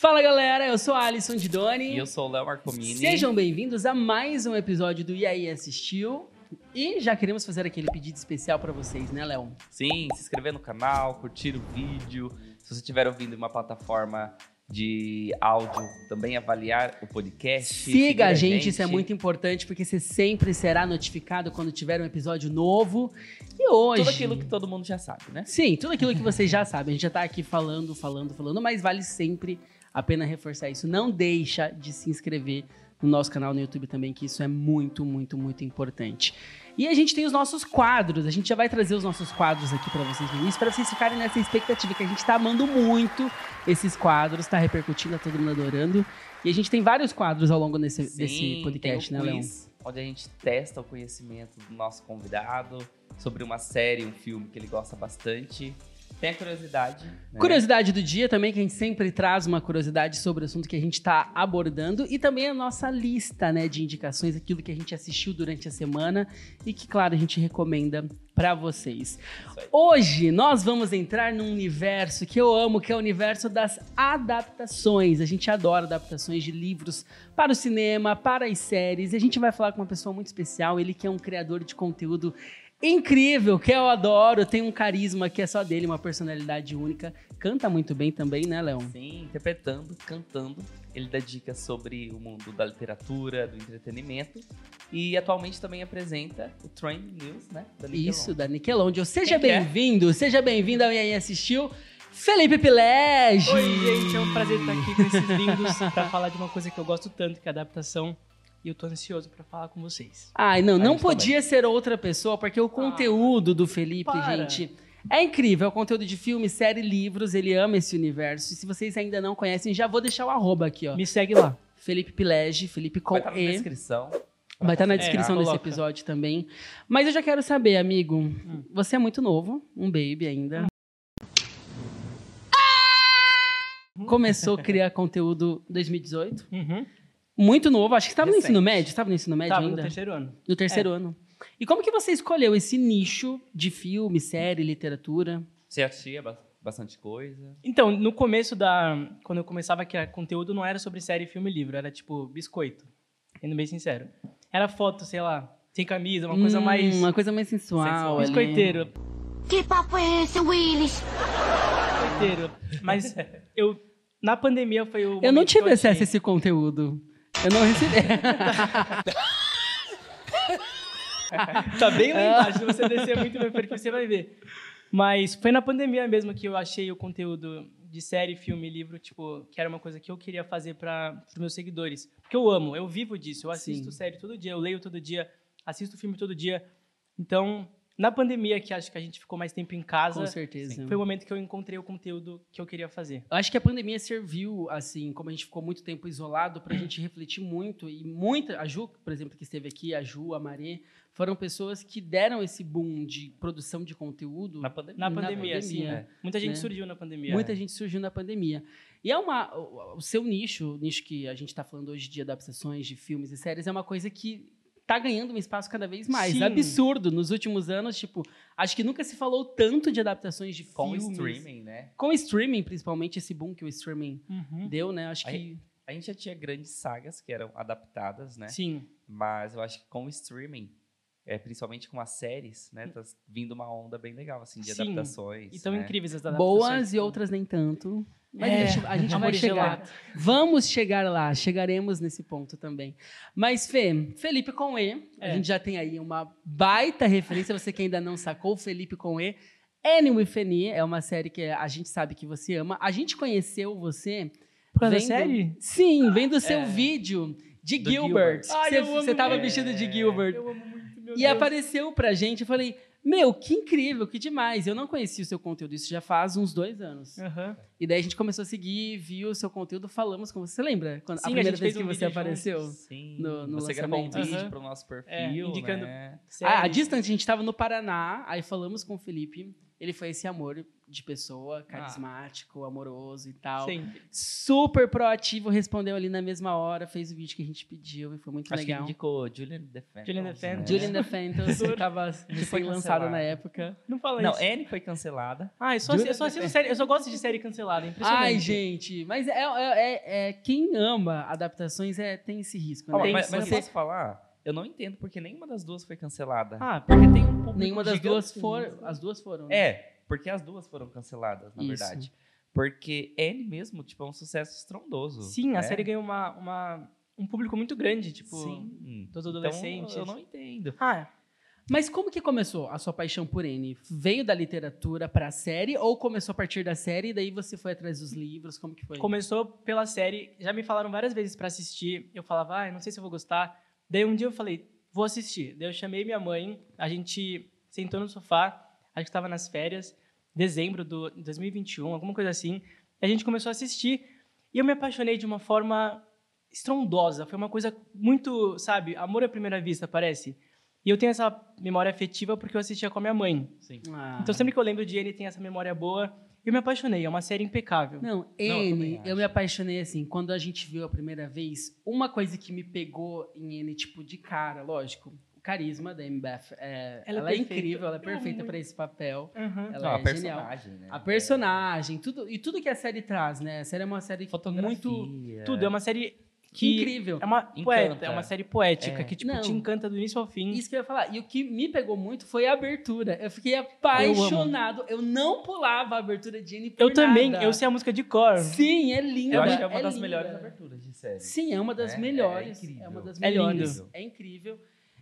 Fala galera, eu sou a Alisson Didoni. E eu sou o Léo Marcomini. Sejam bem-vindos a mais um episódio do E aí Assistiu. E já queremos fazer aquele pedido especial para vocês, né, Léo? Sim, se inscrever no canal, curtir o vídeo. Se você estiver ouvindo em uma plataforma de áudio, também avaliar o podcast. Siga a gente, gente, isso é muito importante, porque você sempre será notificado quando tiver um episódio novo. E hoje. Tudo aquilo que todo mundo já sabe, né? Sim, tudo aquilo que vocês já sabem. A gente já tá aqui falando, falando, falando, mas vale sempre a pena reforçar isso. Não deixa de se inscrever no nosso canal no YouTube também, que isso é muito, muito, muito importante. E a gente tem os nossos quadros, a gente já vai trazer os nossos quadros aqui para vocês no início, para vocês ficarem nessa expectativa que a gente está amando muito esses quadros, está repercutindo, tá todo mundo adorando. E a gente tem vários quadros ao longo desse, Sim, desse podcast, né, Léo? Onde a gente testa o conhecimento do nosso convidado sobre uma série, um filme que ele gosta bastante. Tem a curiosidade. Né? Curiosidade do dia também, que a gente sempre traz uma curiosidade sobre o assunto que a gente está abordando. E também a nossa lista né, de indicações, aquilo que a gente assistiu durante a semana e que, claro, a gente recomenda para vocês. Hoje nós vamos entrar num universo que eu amo, que é o universo das adaptações. A gente adora adaptações de livros para o cinema, para as séries. E a gente vai falar com uma pessoa muito especial, ele que é um criador de conteúdo incrível, que eu adoro, tem um carisma que é só dele, uma personalidade única. Canta muito bem também, né, Leão? Sim, interpretando, cantando. Ele dá dicas sobre o mundo da literatura, do entretenimento. E atualmente também apresenta o Trend News, né? Da Isso, da Nickelodeon. Seja é? bem-vindo, seja bem-vindo ao E aí Assistiu. Felipe Pilege! Oi, gente, é um prazer estar aqui com esses lindos para falar de uma coisa que eu gosto tanto, que é a adaptação e eu tô ansioso para falar com vocês. Ai, não, não podia também. ser outra pessoa, porque o ah, conteúdo do Felipe, para. gente, é incrível. É o conteúdo de filme, série, livros, ele ama esse universo. E se vocês ainda não conhecem, já vou deixar o arroba aqui, ó. Me segue lá. Felipe Pilege, Felipe com Vai estar E. na descrição. Vai estar na é, descrição é, desse episódio também. Mas eu já quero saber, amigo, hum. você é muito novo, um baby ainda. Hum. Começou a criar conteúdo em 2018. Uhum. Muito novo, acho que estava no ensino médio. Estava no ensino médio tava ainda? no terceiro ano. No terceiro é. ano. E como que você escolheu esse nicho de filme, série, literatura? Você assistia bastante coisa? Então, no começo da... Quando eu começava a criar conteúdo, não era sobre série, filme e livro. Era tipo biscoito. Sendo bem sincero. Era foto, sei lá, sem camisa, uma hum, coisa mais... Uma coisa mais sensual. Biscoiteiro. Que papo é esse, Willis? Biscoiteiro. Mas eu... Na pandemia foi o... Eu não tive acesso a esse conteúdo. Eu não recebi. tá bem lá embaixo. Se você descer muito meu perfil, você vai ver. Mas foi na pandemia mesmo que eu achei o conteúdo de série, filme, livro, tipo, que era uma coisa que eu queria fazer para os meus seguidores. Porque eu amo, eu vivo disso. Eu assisto Sim. série todo dia, eu leio todo dia, assisto filme todo dia. Então, na pandemia, que acho que a gente ficou mais tempo em casa. Com certeza. Foi o momento que eu encontrei o conteúdo que eu queria fazer. Eu acho que a pandemia serviu, assim, como a gente ficou muito tempo isolado, para a gente refletir muito. E muita. A Ju, por exemplo, que esteve aqui, a Ju, a Marê, foram pessoas que deram esse boom de produção de conteúdo. Na, pandemia. Na pandemia, na pandemia sim. É. Muita gente né? surgiu na pandemia. Muita é. gente surgiu na pandemia. E é uma. O, o seu nicho, o nicho que a gente está falando hoje de adaptações de filmes e séries, é uma coisa que tá ganhando um espaço cada vez mais. Sim. Absurdo. Nos últimos anos, tipo, acho que nunca se falou tanto de adaptações de Com filmes. Com streaming, né? Com streaming, principalmente, esse boom que o streaming uhum. deu, né? Acho a que... A gente já tinha grandes sagas que eram adaptadas, né? Sim. Mas eu acho que com o streaming, é, principalmente com as séries, né? Tá vindo uma onda bem legal, assim, de Sim. adaptações. E tão né? incríveis as adaptações. Boas e outras nem tanto. Mas é, a gente, a gente vai chegar. Vamos chegar lá, chegaremos nesse ponto também. Mas, Fê, Felipe com E, é. a gente já tem aí uma baita referência. Você que ainda não sacou, Felipe com E. Annie Feni é uma série que a gente sabe que você ama. A gente conheceu você. Por causa vendo, da série? Sim, vendo o seu é. vídeo de Do Gilbert. Gilbert. você estava vestido de Gilbert. Eu amo muito, meu E Deus. apareceu pra gente. Eu falei, meu, que incrível, que demais. Eu não conhecia o seu conteúdo, isso já faz uns dois anos. Uhum. E daí a gente começou a seguir, viu o seu conteúdo, falamos com você. Você lembra? Quando, Sim, a primeira a vez que um você apareceu? Sim. No, no você gravou um vídeo uhum. para o nosso perfil. É, indicando. Né? Ah, a distância, a gente estava no Paraná, aí falamos com o Felipe. Ele foi esse amor de pessoa, carismático, amoroso e tal. Sempre. Super proativo, respondeu ali na mesma hora, fez o vídeo que a gente pediu e foi muito Acho que legal. indicou Julian DeFantos. Julian DeFantos. né? Julian DeFantos, que tava Que foi lançado na época. Não fala Não, isso. Anne foi cancelada. Ah, eu só, Julian eu só assisto série, eu só gosto de série cancelada, é impressionante. Ai, gente, mas é, é- é- é- quem ama adaptações é, tem esse risco, né? Tem mas, que mas eu ser. posso falar? Eu não entendo porque nenhuma das duas foi cancelada. Ah, porque tem um público Nenhuma das duas foram. As duas foram. né? É, porque as duas foram canceladas, na Isso. verdade. Porque Anne mesmo, tipo, é um sucesso estrondoso. sim, a né? série ganhou uma, uma- um público muito grande, tipo, Sim. dos Então, adolescentes. eu não entendo. Ah, Mas como que começou a sua paixão por N? Veio da literatura pra série ou começou a partir da série e daí você foi atrás dos livros? Como que foi? começou pela série, já me falaram várias vezes pra assistir, eu falava, ah, não sei se eu vou gostar. Daí um dia eu falei, vou assistir. Daí eu chamei minha mãe, a gente sentou no sofá, acho que estava nas férias, dezembro do 2021, alguma coisa assim. E a gente começou a assistir e eu me apaixonei de uma forma estrondosa. Foi uma coisa muito, sabe, amor à primeira vista, parece. E eu tenho essa memória afetiva porque eu assistia com a minha mãe. Sim. Ah. Então sempre que eu lembro de ele, tem essa memória boa. Eu me apaixonei, é uma série impecável. Não, eu N, eu, acho. me apaixonei assim, quando a gente viu a primeira vez, uma coisa que me pegou em N, tipo, de cara, lógico, o carisma da M. Beth, é, Ela é ela, é perfeita. incrível, ela é Eu perfeita pra esse papel. Uhum. Ela Não, é a genial. personagem, né? A personagem, tudo, e tudo que a série traz, né? A série é uma série Fotografia. muito Tudo, é uma série que incrível. é uma poeta, é uma série poética É. que tipo Não. te encanta do início ao fim. Isso que eu ia falar. E o que me pegou muito foi a abertura. Eu fiquei apaixonado. Eu, não pulava a abertura de N por Eu também, nada. eu sei a música de cor. Sim, é linda. Eu acho que é uma é das linda. melhores aberturas de série. Sim, é uma das É, é melhores. É, incrível. uma das É melhores. lindo. É incrível.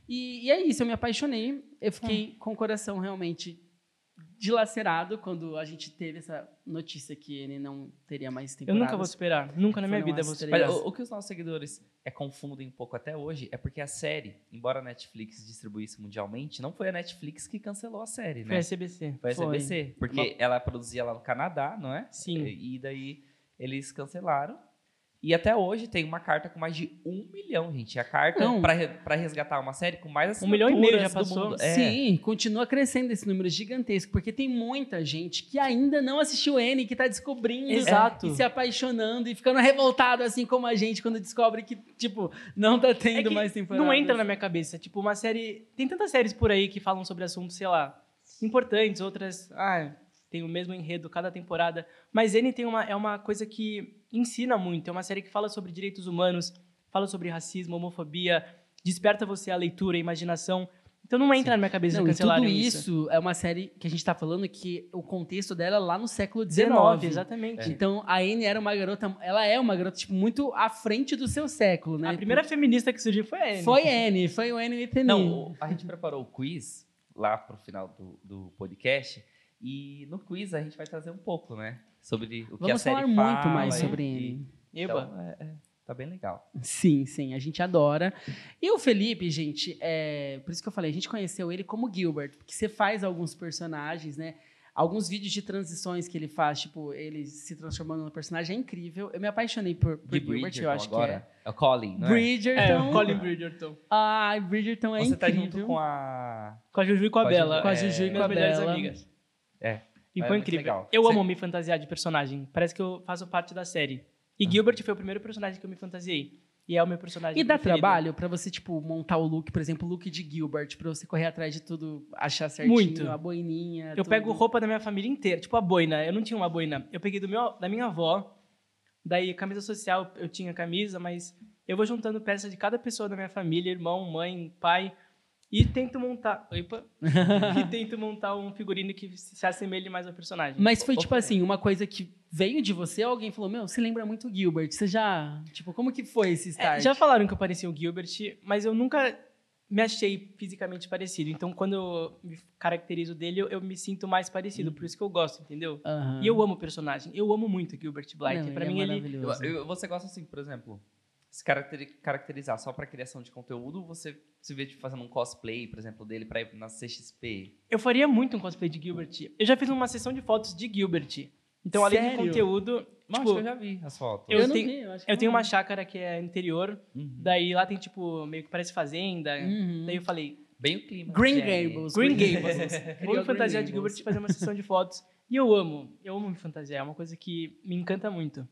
E, e é isso, eu me apaixonei. Eu fiquei Ah. com o coração realmente dilacerado quando a gente teve essa notícia que ele não teria mais Eu temporadas. nunca vou superar, nunca na minha vida vou superar. Mas o, o que os nossos seguidores é, confundem um pouco até hoje é porque a série, embora a Netflix distribuísse mundialmente, não foi a Netflix que cancelou a série, Foi né? a CBC. Foi a Foi. CBC. Porque ela produzia lá no Canadá, não é? Sim. E daí eles cancelaram. E até hoje tem uma carta com mais de um milhão, gente. A carta pra resgatar uma série com mais Um milhão e meio já passou. É. Sim, continua crescendo esse número gigantesco, porque tem muita gente que ainda não assistiu N, que tá descobrindo Exato. e se apaixonando e ficando revoltado, assim como a gente, quando descobre que, tipo, não tá É tendo que mais temporada. não entra na minha cabeça. Tipo, uma série. Tem tantas séries por aí que falam sobre assuntos, sei lá, importantes, outras. Ah, tem o mesmo enredo cada temporada. Mas N tem uma, é uma coisa que ensina muito. É uma série que fala sobre direitos humanos, fala sobre racismo, homofobia, desperta você a leitura, a imaginação. Então não entra na minha cabeça Não, cancelarem tudo isso. isso é uma série que a gente tá falando que o contexto dela é lá no século XIX. 19, exatamente. Então, a Anne era uma garota, ela é uma garota, tipo, muito à frente do seu século, né? A primeira feminista que surgiu foi a Anne. Foi Anne, foi o Anne Whitney. Não, a gente preparou o quiz lá pro final do, do podcast. E no quiz a gente vai trazer um pouco, né? Sobre o que a Vamos série falar fala. muito mais e- sobre e- Anne. Eba. Então, é, é, tá bem legal. Sim, sim, a gente adora. E o Felipe, gente, é, por isso que eu falei, a gente conheceu ele como Gilbert, porque você faz alguns personagens, né? Alguns vídeos de transições que ele faz, tipo, ele se transformando no personagem, é incrível. Eu me apaixonei por, por Gilbert, Bridgerton eu acho agora. É o Colin, que não é. é? Bridgerton. É, o Colin Bridgerton. Ai, Bridgerton é Você tá incrível. junto com a... Com a Juju e com a Com a Bela. Juju, Com a é, Juju e com a melhores Bela. amigas. É. E É foi muito incrível. legal. Eu Você- amo me fantasiar de personagem. Parece que eu faço parte da série. E Ah. Gilbert foi o primeiro personagem que eu me fantasiei. E é o meu personagem E dá preferido. trabalho pra você, tipo, montar o look, por exemplo, o look de Gilbert, pra você correr atrás de tudo, achar certinho, Muito. a boininha. Eu tudo. pego roupa da minha família inteira. Tipo a boina. Eu não tinha uma boina. Eu peguei do meu, da minha avó. Daí, camisa social, eu tinha camisa, mas eu vou juntando peças de cada pessoa da minha família, irmão, mãe, pai. E tento montar. Opa! e tento montar um figurino que se assemelhe mais ao personagem. Mas foi, tipo Ok. assim, uma coisa que veio de você, alguém falou, meu, você lembra muito o Gilbert. Você já. Tipo, como que foi esse É, start? já falaram que eu parecia o Gilbert, mas eu nunca me achei fisicamente parecido. Então, quando eu me caracterizo dele, eu, eu me sinto mais parecido. Por isso que eu gosto, entendeu? Aham. E eu amo o personagem. Eu amo muito o Gilbert Blythe. Não, Pra ele é mim, ele... maravilhoso. Eu- eu- você gosta assim, por exemplo, se caracteri- caracterizar só pra criação de conteúdo, ou você se vê tipo, fazendo um cosplay, por exemplo, dele pra ir na CXP? Eu faria muito um cosplay de Gilbert. Eu já fiz uma sessão de fotos de Gilbert. Então, além de Sério? conteúdo, Não, tipo, acho que eu já vi as fotos. eu não tenho- vi, acho que eu tenho não uma vi. chácara que é interior. Uhum. Daí lá tem, tipo, meio que parece fazenda. Uhum. Daí eu falei, Bem o clima. Green. Gables. Green Gables. Vou me fantasiar de. Gilbert e fazer uma sessão de fotos. E eu amo. Eu amo me fantasiar. É uma coisa que me encanta muito.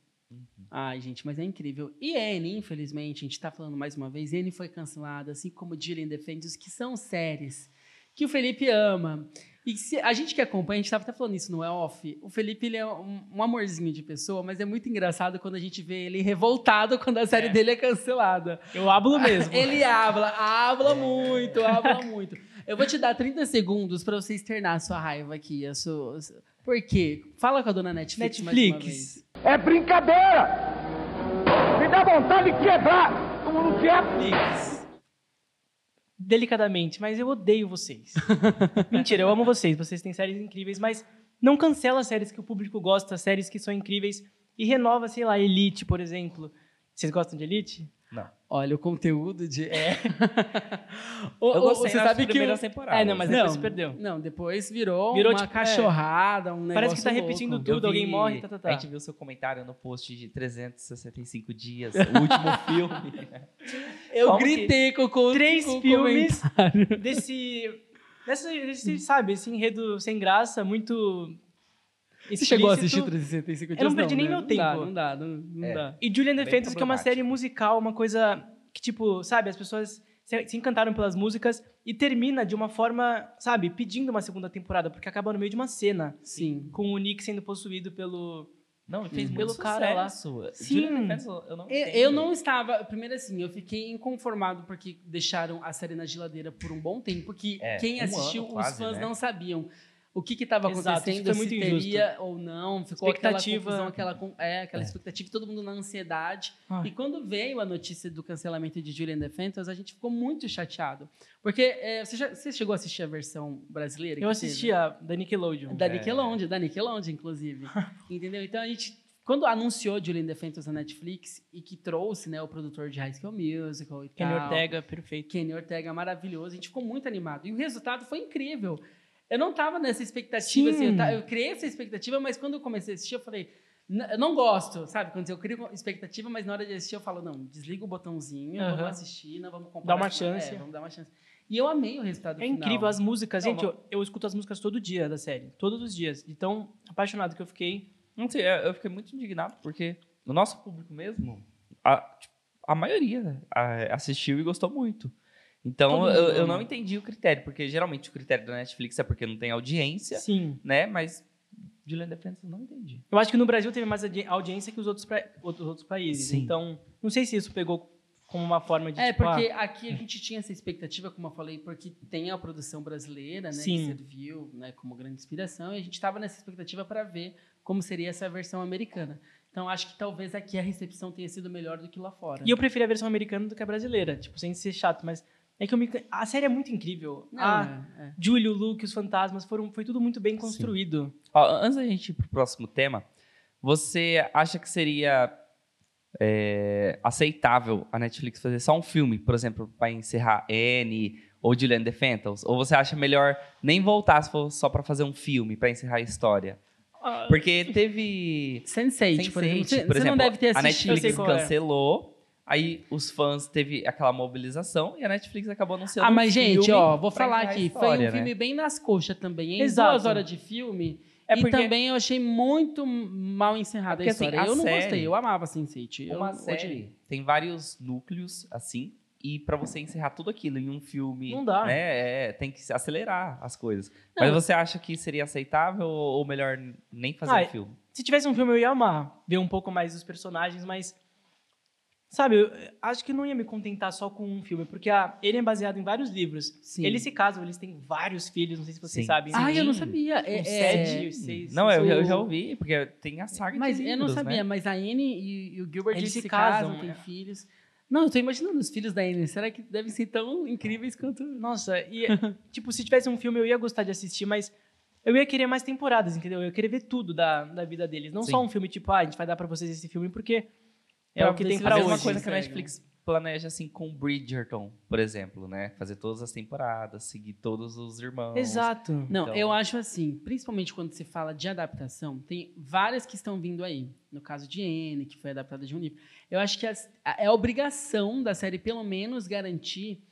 Ai, gente, mas é incrível. E Anne, infelizmente, a gente tá falando mais uma vez, Anne foi cancelada, assim como Dylan Defenders, que são séries que o Felipe ama. E se, a gente que acompanha, a gente tava até falando isso no É Off, o Felipe ele é um, um amorzinho de pessoa, mas é muito engraçado quando a gente vê ele revoltado quando a série É. dele é cancelada. Eu hablo mesmo. Ele habla, habla muito, habla muito. Eu vou te dar 30 segundos pra você externar a sua raiva aqui. A sua... Por quê? Fala com a dona Netflix, mais uma Netflix. vez. É brincadeira! Me dá vontade de quebrar! Como não? Netflix. Delicadamente, mas eu odeio vocês. Mentira, eu amo vocês. Vocês têm séries incríveis, mas não cancela as séries que o público gosta, séries que são incríveis e renova, sei lá, Elite, por exemplo. Vocês gostam de Elite? Não. Olha, o conteúdo de. É. O- Eu gostei você sabe que. primeiras o- temporadas. É, não, mas depois se perdeu. Não, depois virou, Virou, uma tipo, é. cachorrada, um negócio Parece que tá louco. repetindo Eu tudo, alguém vi- morre, tá, tá, tá. A gente viu seu comentário no post de 365 dias, o último filme. Eu Como que- gritei com, com Três com filmes comentário. desse, dessa, desse, sabe, esse enredo sem graça, muito Você chegou a assistir 365 dias? Eu não perdi nem né? meu Não tempo. dá, não dá, não, não É. dá. E Julian Bem Defenders, que é uma série musical, uma coisa que, tipo, sabe, as pessoas se, se encantaram pelas músicas e termina de uma forma, sabe, pedindo uma segunda temporada, porque acaba no meio de uma cena, Sim. com o Nick sendo possuído pelo... Não, ele fez Pelo muito cara lá. sucesso. Sim. Eu não Eu, eu não estava. Primeiro, assim, eu fiquei inconformado porque deixaram a série na geladeira por um bom tempo. Que É, quem um assistiu, ano os quase, fãs né? não sabiam o que estava Exato, acontecendo, foi se teria ou não. Ficou aquela Expectativa. confusão, aquela, é, aquela expectativa, todo mundo na ansiedade. E quando veio a notícia do cancelamento de Julian Defenders, a gente ficou muito chateado. Porque é, você, já- você chegou a assistir a versão brasileira? Eu assisti a da Nickelodeon. Da É. Nickelodeon, da Nickelodeon, inclusive. Entendeu? Então a gente, quando anunciou Julian Defenders na Netflix e que trouxe né, o produtor de High School Musical e Kenny tal, Ortega, perfeito. Kenny Ortega, maravilhoso, a gente ficou muito animado. E o resultado foi incrível. Eu não tava nessa expectativa, Sim. assim, eu, eu criei essa expectativa, mas quando eu comecei a assistir, eu falei, "N- eu não gosto, sabe? Quando eu crio expectativa, mas na hora de assistir eu falo, não, desliga o botãozinho, Aham. vamos assistir, não vamos comprar. Dá uma chance. É, vamos dar uma chance. E eu amei o resultado É final. incrível, as músicas. Não, Gente, eu, eu escuto as músicas todo dia da série. Todos os dias. De tão apaixonado que eu fiquei. Não sei, eu fiquei muito indignado porque o nosso público mesmo, a, tipo, a maioria a, assistiu e gostou muito. Então eu, eu não entendi o critério, porque geralmente o critério da Netflix é porque não tem audiência, Sim. né? Mas Julian Defenders eu não entendi. Eu acho que no Brasil teve mais audi- audiência que os outros, pra- outros, outros países. Sim. Então, não sei se isso pegou como uma forma de. É, tipo, porque ah, aqui a gente tinha essa expectativa, como eu falei, porque tem a produção brasileira, né? Sim. Que serviu né, como grande inspiração, e a gente estava nessa expectativa para ver como seria essa versão americana. Então, acho que talvez aqui a recepção tenha sido melhor do que lá fora. E eu preferi a versão americana do que a brasileira. Tipo, sem ser chato, mas. É que eu me... a série é muito incrível. Não, a é, é. Luke, os fantasmas, foram, foi tudo muito bem construído. Ó, antes da gente ir pro próximo tema, você acha que seria é, aceitável a Netflix fazer só um filme, por exemplo, para encerrar Anne ou Julian Defenders? Ou você acha melhor nem voltar se for só para fazer um filme para encerrar a história? Ah, Porque teve Sense8, por exemplo. Sense8, Você, por você não exemplo, deve ter a assistido. Sei Netflix qual é. Aí os fãs teve aquela mobilização e a Netflix acabou anunciando Ah, mas um gente, filme ó, vou falar aqui. foi história, um filme né? bem nas coxas também. Em Exato. duas horas de filme. É e porque- também eu achei muito mal encerrada porque, a assim, história. a eu não série- gostei, eu amava Sense8. Eu Uma odiei. série tem vários núcleos, assim, e pra você encerrar tudo aquilo em um filme. Não dá. né, é, tem que acelerar as coisas. Mas você acha que seria aceitável ou ou melhor nem fazer Ah, um filme? Se tivesse um filme, eu ia amar ver um pouco mais dos personagens, mas. Sabe, eu acho que não ia me contentar só com um filme, porque a, ele é baseado em vários livros. Sim. Eles se casam, eles têm város filhos, não sei se vocês Sim. sabem. Ah, eu não sabia. É, é- sete, seis. Não, eu, eu já ouvi, porque tem a saga Mas de eu não livros, sabia, né? mas a Anne e, e o Gilbert Eles eles se, se casam, casam, têm é. filhos. Não, eu tô imaginando os filhos da Anne. Será que devem ser tão incríveis quanto. Nossa, e tipo, se tivesse um filme, eu ia gostar de assistir, mas eu ia querer mais temporadas, entendeu? Eu ia querer ver tudo da, da vida deles. Não Sim. só um filme, tipo, ah, a gente vai dar pra vocês esse filme porque é o que tem pra a eles mesma hoje. coisa que a. Netflix planeja assim com Bridgerton, por exemplo, né? Fazer todas as temporadas, seguir todos os irmãos. Exato. Não, Então- eu acho assim, principalmente quando se fala de adaptação, tem várias que estão vindo aí. No caso de Anne, que foi adaptada de um livro. Eu acho que as- a- é obrigação da série, pelo menos, garantir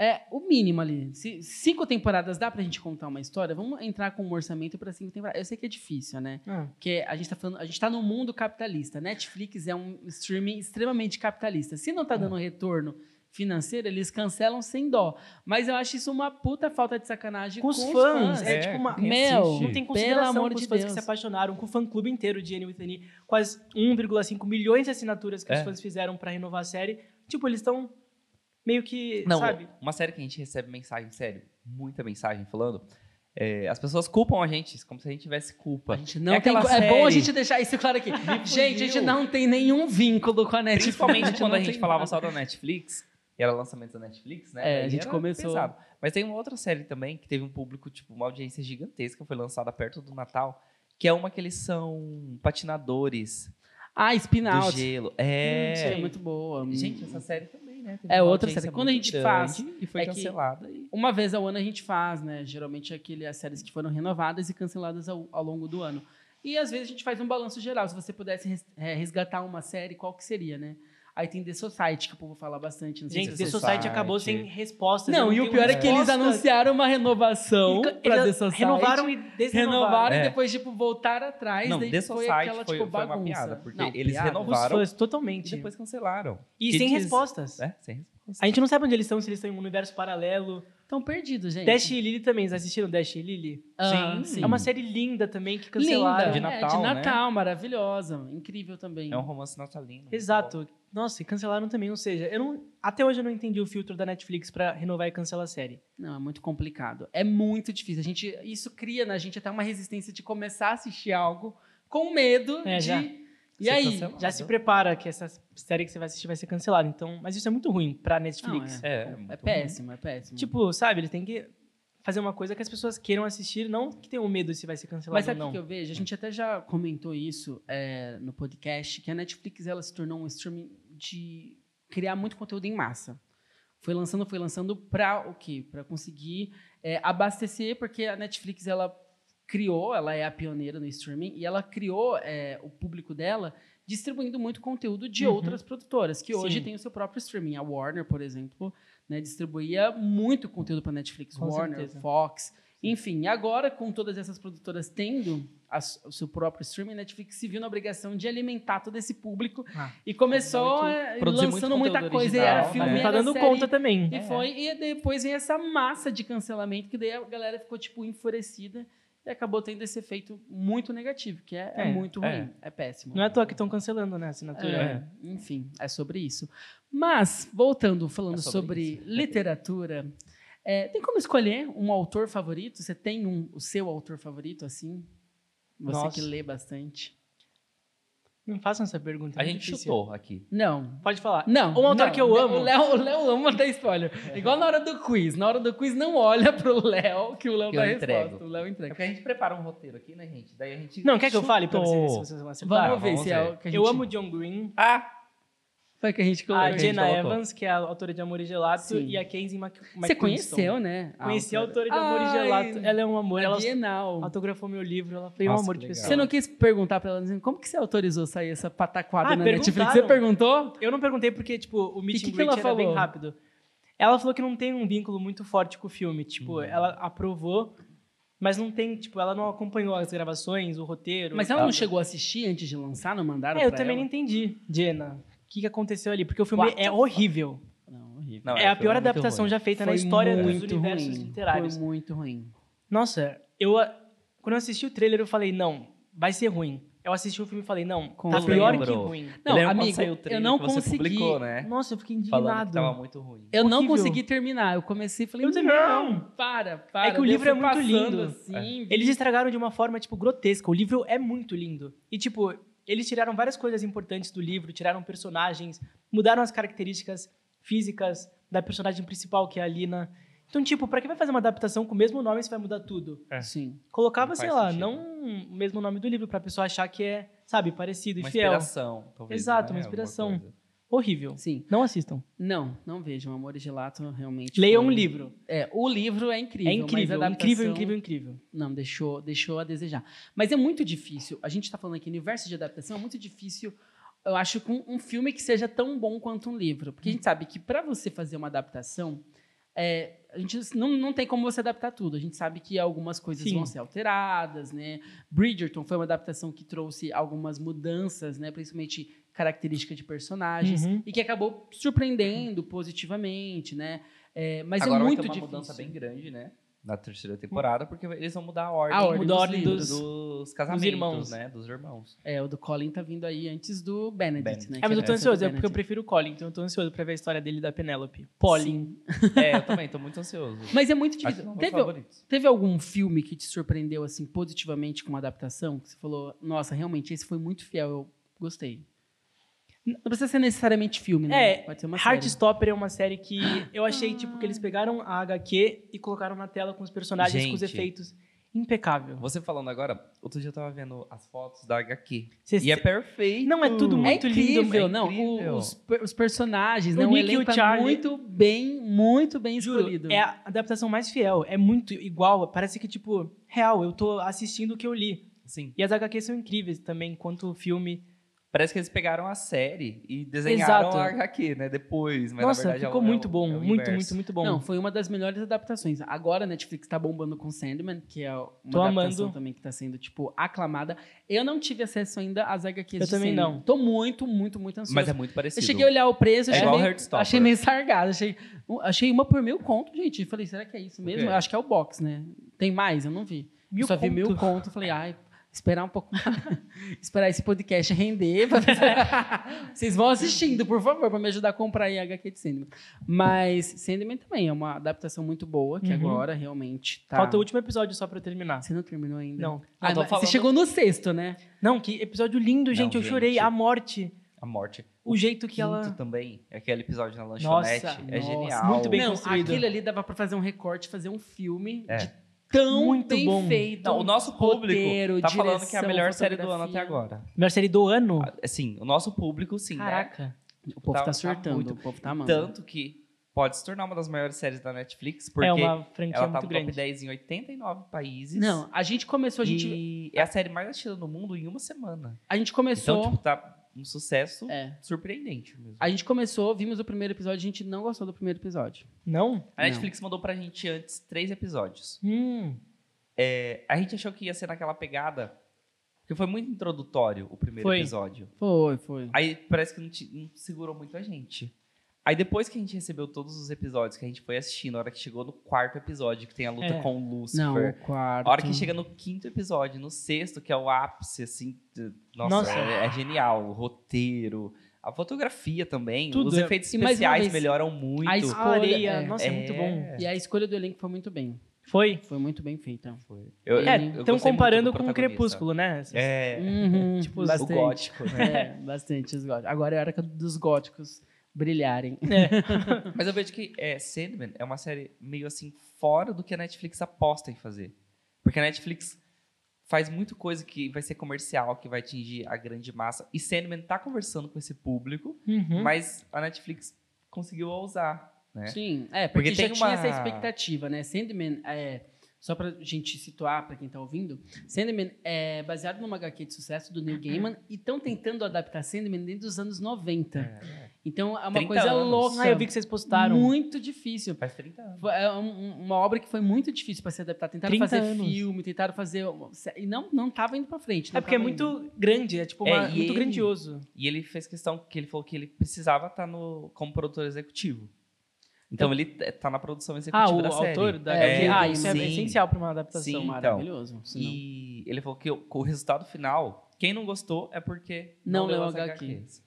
É o mínimo ali. Se cinco temporadas dá pra gente contar uma história, vamos entrar com um orçamento pra cinco temporadas. Eu sei que é difícil, né? Ah, Porque a gente tá falando, a gente tá no mundo capitalista. Netflix é um streaming extremamente capitalista. Se não tá dando retorno financeiro, eles cancelam sem dó. Mas eu acho isso uma puta falta de sacanagem com os fãs. É, É, tipo uma. Meu, assiste. Não tem pelo consideração amor com os de fãs Deus. que se apaixonaram, com o fã-clube inteiro de Annie with Annie, quase 1,5 milhões de assinaturas que os É. fãs fizeram pra renovar a série. Tipo, eles estão meio que, Não, sabe? uma série que a gente recebe mensagem, sério, muita mensagem falando. é, as pessoas culpam a gente, como se a gente tivesse culpa. A gente não É tem, aquela é bom a série- gente deixar isso claro aqui. gente, a gente não tem nenhum vínculo com a Netflix. Principalmente quando a gente falava nada. só da Netflix, e era lançamento da Netflix, né? É, a gente começou- pesado. Mas tem uma outra série também que teve um público, tipo, uma audiência gigantesca, foi lançada perto do Natal, que é uma que eles são patinadores Ah, Spin do Out. gelo. Hum, É. sim, é muito boa. Gente, essa série também, né? teve É outra série. Quando a gente faz, E foi é cancelada. e- Uma vez ao ano a gente faz, né? Geralmente aquele, as séries que foram renovadas e canceladas ao, ao longo do ano. E às vezes a gente faz um balanço geral. Se você pudesse é, resgatar uma série, qual que seria, né? Aí tem The Society, que o povo fala bastante. Não sei Gente, se The Society Society. acabou sem respostas. Não, e o pior é que eles respostas. anunciaram uma renovação E pra The Society. Renovaram e desrenovaram. Renovaram É. e depois, tipo, voltaram atrás. Não, daí The foi Society aquela, foi- tipo, foi uma bagunça. piada, porque Não, eles piada. renovaram. Os fãs, E totalmente. depois cancelaram. E Que sem diz- respostas. É, sem resposta. A gente não sabe onde eles estão, se eles estão em um universo paralelo. Estão perdidos, gente. Dash e Lily também, vocês assistiram Dash e Lily? Ah, Sim, É uma série linda também que cancelaram. Linda. De É, Natal, de né? Natal, maravilhosa. Incrível também. É um romance natalino. Exato. Nossa, e cancelaram também, ou seja, eu não, até hoje eu não entendi o filtro da Netflix pra renovar e cancelar a série. Não, é muito complicado. É muito difícil. A gente, isso cria na gente até uma resistência de começar a assistir algo com medo É, de. já. E Ser aí? cancelado. Já se prepara que essa série que você vai assistir vai ser cancelada. Então, mas isso é muito ruim pra Não, Netflix. É, é, é muito péssimo, é péssimo. Tipo, sabe, eles têm que fazer uma coisa que as pessoas queiram assistir, não que tenham medo se vai ser cancelado Mas sabe o não. que eu vejo? A gente até já comentou isso é, no podcast, que a Netflix ela se tornou um streaming de criar muito conteúdo em massa. Foi lançando, foi lançando para o quê? Para conseguir é, abastecer, porque a Netflix ela criou, ela é a pioneira no streaming e ela criou é, o público dela distribuindo muito conteúdo de Uhum. outras produtoras que hoje Sim. tem o seu próprio streaming. A Warner, por exemplo, né, distribuía muito conteúdo para Netflix. Com Warner, certeza. Fox, enfim. Agora, com todas essas produtoras tendo a o seu próprio streaming, Netflix se viu na obrigação de alimentar todo esse público Ah, e começou muito- é, lançando muita coisa. E original, era né? filme, tá era dando série, conta também. E foi, e depois vem essa massa de cancelamento, que daí a galera ficou, tipo, enfurecida e acabou tendo esse efeito muito negativo, que é, é É, muito é. ruim, é, péssimo. Não é à toa que estão cancelando, né, a assinatura. É, Enfim, é sobre isso. Mas, voltando, falando É sobre sobre, literatura, é, tem como escolher um autor favorito? Você tem um, o seu autor favorito, assim? Você Nossa. que lê bastante. Não façam essa pergunta. é A gente difícil. chutou aqui. Não. Pode falar. Não. Um autor não. que eu amo. O Léo, o Léo ama dar spoiler. Igual na hora do quiz. Na hora do quiz, não olha pro Léo, que o Léo Que dá a resposta. O Léu É entrega. porque a gente prepara um roteiro aqui, né, gente? Daí a gente. Não, quer que eu fale pra chutou. vocês se vocês vão acertar? Vamos ver vamos se é ver. o que a gente... Eu amo John Green, Ah! Foi que a gente colocou. a Jenna colocou. Evans, que é a autora de Amor e Gelato, Sim. e a Kenzie Mc... Você conheceu, né? Conheci a autora de Amor e Gelato. Ela é um amor. Ela Bienal. autografou meu livro. Ela foi um amor de pessoa. Você não quis perguntar pra ela, dizendo, como que você autorizou sair essa pataquada Ah, na Netflix? Você perguntou? Eu não perguntei porque, tipo, o meet que que ela era bem falou? rápido. Ela falou que não tem um vínculo muito forte com o filme. Tipo, ela aprovou, mas não tem, tipo, ela não acompanhou as gravações, o roteiro. Mas ela não chegou a assistir antes de lançar? Não mandaram É, eu também ela? não entendi, Jenna. O que, que aconteceu ali? Porque o filme What é horrível. Não, horrível. Não, é a foi pior muito adaptação ruim. já feita Foi na história dos muito universos ruim. literários. Foi muito ruim. Nossa, eu quando eu assisti o trailer eu falei, não, vai ser ruim. Eu assisti o filme e falei, não, Com tá eu pior que lembro. ruim. Não, quando amigo, saiu o eu trailer não que você consegui- publicou, né? Nossa, eu fiquei indignado. que tava muito ruim. Eu não Horrível. consegui terminar. Eu comecei e falei, Eu não, não. para, para. É que o eu livro é muito passando lindo. Assim, vi- Eles estragaram de uma forma, tipo, grotesca. O livro é muito lindo. E, tipo, eles tiraram várias coisas importantes do livro, tiraram personagens, mudaram as características físicas da personagem principal, que é a Lina. Então, tipo, pra que vai fazer uma adaptação com o mesmo nome se vai mudar tudo? É. Sim. Colocava, sei lá, sentido. não o mesmo nome do livro, pra pessoa achar que é, sabe, parecido e Uma fiel. inspiração, talvez. Exato, né? uma inspiração. Horrível. Sim. Não assistam. Não, não vejam. Amor e Gelato realmente. Leiam foi- um livro. É, o livro é incrível. é incrível, mas a incrível, adaptação- incrível, incrível. Não, deixou, deixou a desejar. Mas é muito difícil. A gente está falando aqui, universo de adaptação, é muito difícil, eu acho, com um filme que seja tão bom quanto um livro. Porque a gente sabe que para você fazer uma adaptação, é, a gente não, não tem como você adaptar tudo. A gente sabe que algumas coisas Sim. vão ser alteradas, né? Bridgerton foi uma adaptação que trouxe algumas mudanças, né? Principalmente característica de personagens Uhum. e que acabou surpreendendo positivamente, né? É, mas Agora é muito vai ter uma difícil. mudança bem grande, né? Na terceira temporada, porque eles vão mudar a ordem, A ordem Mudou a dos ordem livros. dos- casamentos, irmãos. né? Dos irmãos. É, o do Colin tá vindo aí antes do Benedict, Benedict. né? É, mas eu tô ansioso, é porque eu prefiro o Colin, então eu tô ansioso pra ver a história dele da Penélope. Pauline. É, eu também, tô muito ansioso. Mas é muito difícil. meus Teve, teve algum filme que te surpreendeu, assim, positivamente com uma adaptação? Que você falou, nossa, realmente, esse foi muito fiel, eu gostei. Não precisa ser necessariamente filme, né? É, Pode ser uma série. Heartstopper é uma série que eu achei, tipo, que eles pegaram a HQ e colocaram na tela com os personagens, com os Gente. efeitos. Impecável. Você falando agora, outro dia eu tava vendo as fotos da HQ. Cê- E é perfeito. Não, é tudo É muito incrível, lindo. não. incrível. o- Os, os personagens, O né? O Nick elenco o tá Charlie. muito bem, muito bem Juro, escolhido. é a adaptação mais fiel. É muito igual. Parece que, tipo, real, eu tô assistindo o que eu li. Sim. E as HQs são incríveis também, quanto o filme. Parece que eles pegaram a série e desenharam Exato. a HQ, né? Depois. Mas Nossa, na verdade ficou é o- muito é o- bom. é o muito, muito, muito bom. Não, foi uma das melhores adaptações. Agora a Netflix tá bombando com Sandman, que é uma Tô adaptação amando. também que tá sendo, tipo, aclamada. Eu não tive acesso ainda às HQs Eu de também Sandman. não. Tô muito, muito, muito ansioso. Mas é muito Eu parecido. cheguei a olhar o preço, É achei, igual meio, achei meio sargado. Achei, achei uma por mil conto, gente. Falei, será que é isso mesmo? Eu acho que é o box, né? Tem mais? Eu não vi. Mil Eu só vi conto. mil conto. Falei, ai, esperar um pouco mais. esperar esse podcast render. pra- Vocês vão assistindo, por favor, para me ajudar a comprar aí a HQ de Sandman. Mas Sandman também é uma adaptação muito boa, que Uhum. agora realmente tá... Falta o último episódio só pra eu terminar. Você não terminou ainda? Não. Ah, falando- Você chegou no sexto, né? Não, que episódio lindo, gente. eu gente. chorei. A morte. A morte. O jeito que ela. também. Aquele episódio na lanchonete. Nossa, é nossa, genial. muito bem não, construído. aquilo ali dava pra fazer um recorte, fazer um filme É. de tão Muito bem bom. feito. Não, o nosso público roteiro, tá falando que é a direção, melhor série do ano até agora. Melhor série do ano. Ah, Sim, o nosso público, sim. né? Caraca. O povo Tá- tá, tá surtando, muito. o povo tá amando. Tanto que pode se tornar uma das maiores séries da Netflix, porque é uma franquia ela tá muito no grande. top 10 em 89 países. Não, a gente começou, a gente, E é a série mais assistida no mundo em uma semana. a gente começou... Então, tipo, tá um sucesso é, surpreendente mesmo. a gente começou, vimos o primeiro episódio, a gente não gostou do primeiro episódio. Não? A Netflix mandou pra gente antes três episódios. Hum. É, a gente achou que ia ser naquela pegada, porque foi muito introdutório o primeiro Foi. episódio. Foi, foi. Aí parece que não, te- não segurou muito a gente. Aí depois que a gente recebeu todos os episódios que a gente foi assistindo, a hora que chegou no quarto episódio, que tem a luta É. com o Não, Lucifer. o quarto... A hora que chega no quinto episódio, no sexto, que é o ápice, assim. de- Nossa, Nossa. É, é genial. O roteiro, a fotografia também. Tudo os é- efeitos especiais vez, melhoram muito. a A escolha- areia. é. Nossa, é, É. muito bom. E a escolha do elenco foi muito bem. Foi? Foi muito bem feita. Foi. Eu, É, estão comparando com o. Crepúsculo, né? É, Uhum, Tipo, o bastante. gótico, né? É, bastante os góticos. Agora é a hora dos góticos brilharem. Mas eu vejo que é, Sandman é uma série meio assim fora do que a Netflix aposta em fazer. Porque a Netflix faz muito coisa que vai ser comercial, que vai atingir a grande massa. E Sandman tá conversando com esse público, Uhum. mas a Netflix conseguiu ousar, né? Sim, é, porque, Porque já tem tinha uma- essa expectativa, né? Sandman, é, só pra gente situar pra quem tá ouvindo, Sandman é baseado numa HQ de sucesso do Neil Gaiman e estão tentando adaptar Sandman desde os anos 90. Então é uma 30 coisa anos. louca. Ah, eu vi que vocês postaram. Muito difícil. Faz 30 anos. É um- uma obra que foi muito difícil para se adaptar. Tentaram 30 fazer anos. filme, tentaram fazer. E não, não tava indo pra frente. É porque é muito grande, é tipo É, uma- e muito ele- grandioso. E ele fez questão que ele falou que ele precisava estar no, como produtor executivo. Então ele t- tá na produção Ah, executiva o da série. autor da É, ah, sim. isso é essencial pra uma adaptação. Sim, então. Maravilhoso. senão- E ele falou que o, o resultado final, quem não gostou é porque Não leu as HQ. HQs.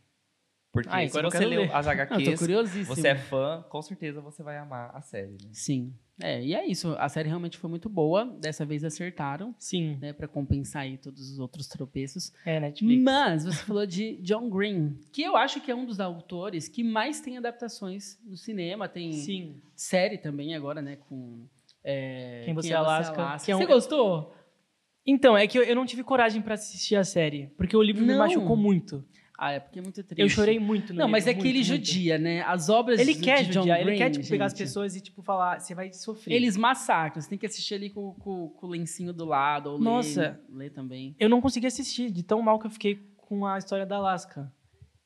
Porque Ah, se você leu ler. as Não, HQs, curiosíssimo. você é fã, com certeza você vai amar a série. né? Sim. É, e é isso. A série realmente foi muito boa. Dessa vez acertaram, Sim, né? Pra compensar aí todos os outros tropeços. é Netflix. Mas você falou de John Green, que eu acho que é um dos autores que mais tem adaptações no cinema. Tem Sim. série também agora, né? Com. é, Quem Você é, Alaska, que é um- Você gostou? Então, é que eu, eu não tive coragem pra assistir a série, porque o livro me Não. machucou muito. Ah, é porque é muito triste. Eu chorei muito no Não, mas é livro, que ele muito, muito. judia, né? As obras Ele quer de John judiar, ele Green, quer tipo, pegar as gente, pessoas e tipo falar, você vai sofrer. Eles massacram. Você tem que assistir ali com, com- com o lencinho do lado. Ou Nossa. Ler, ler também. Eu não consegui assistir, de tão mal que eu fiquei com a história da Alaska.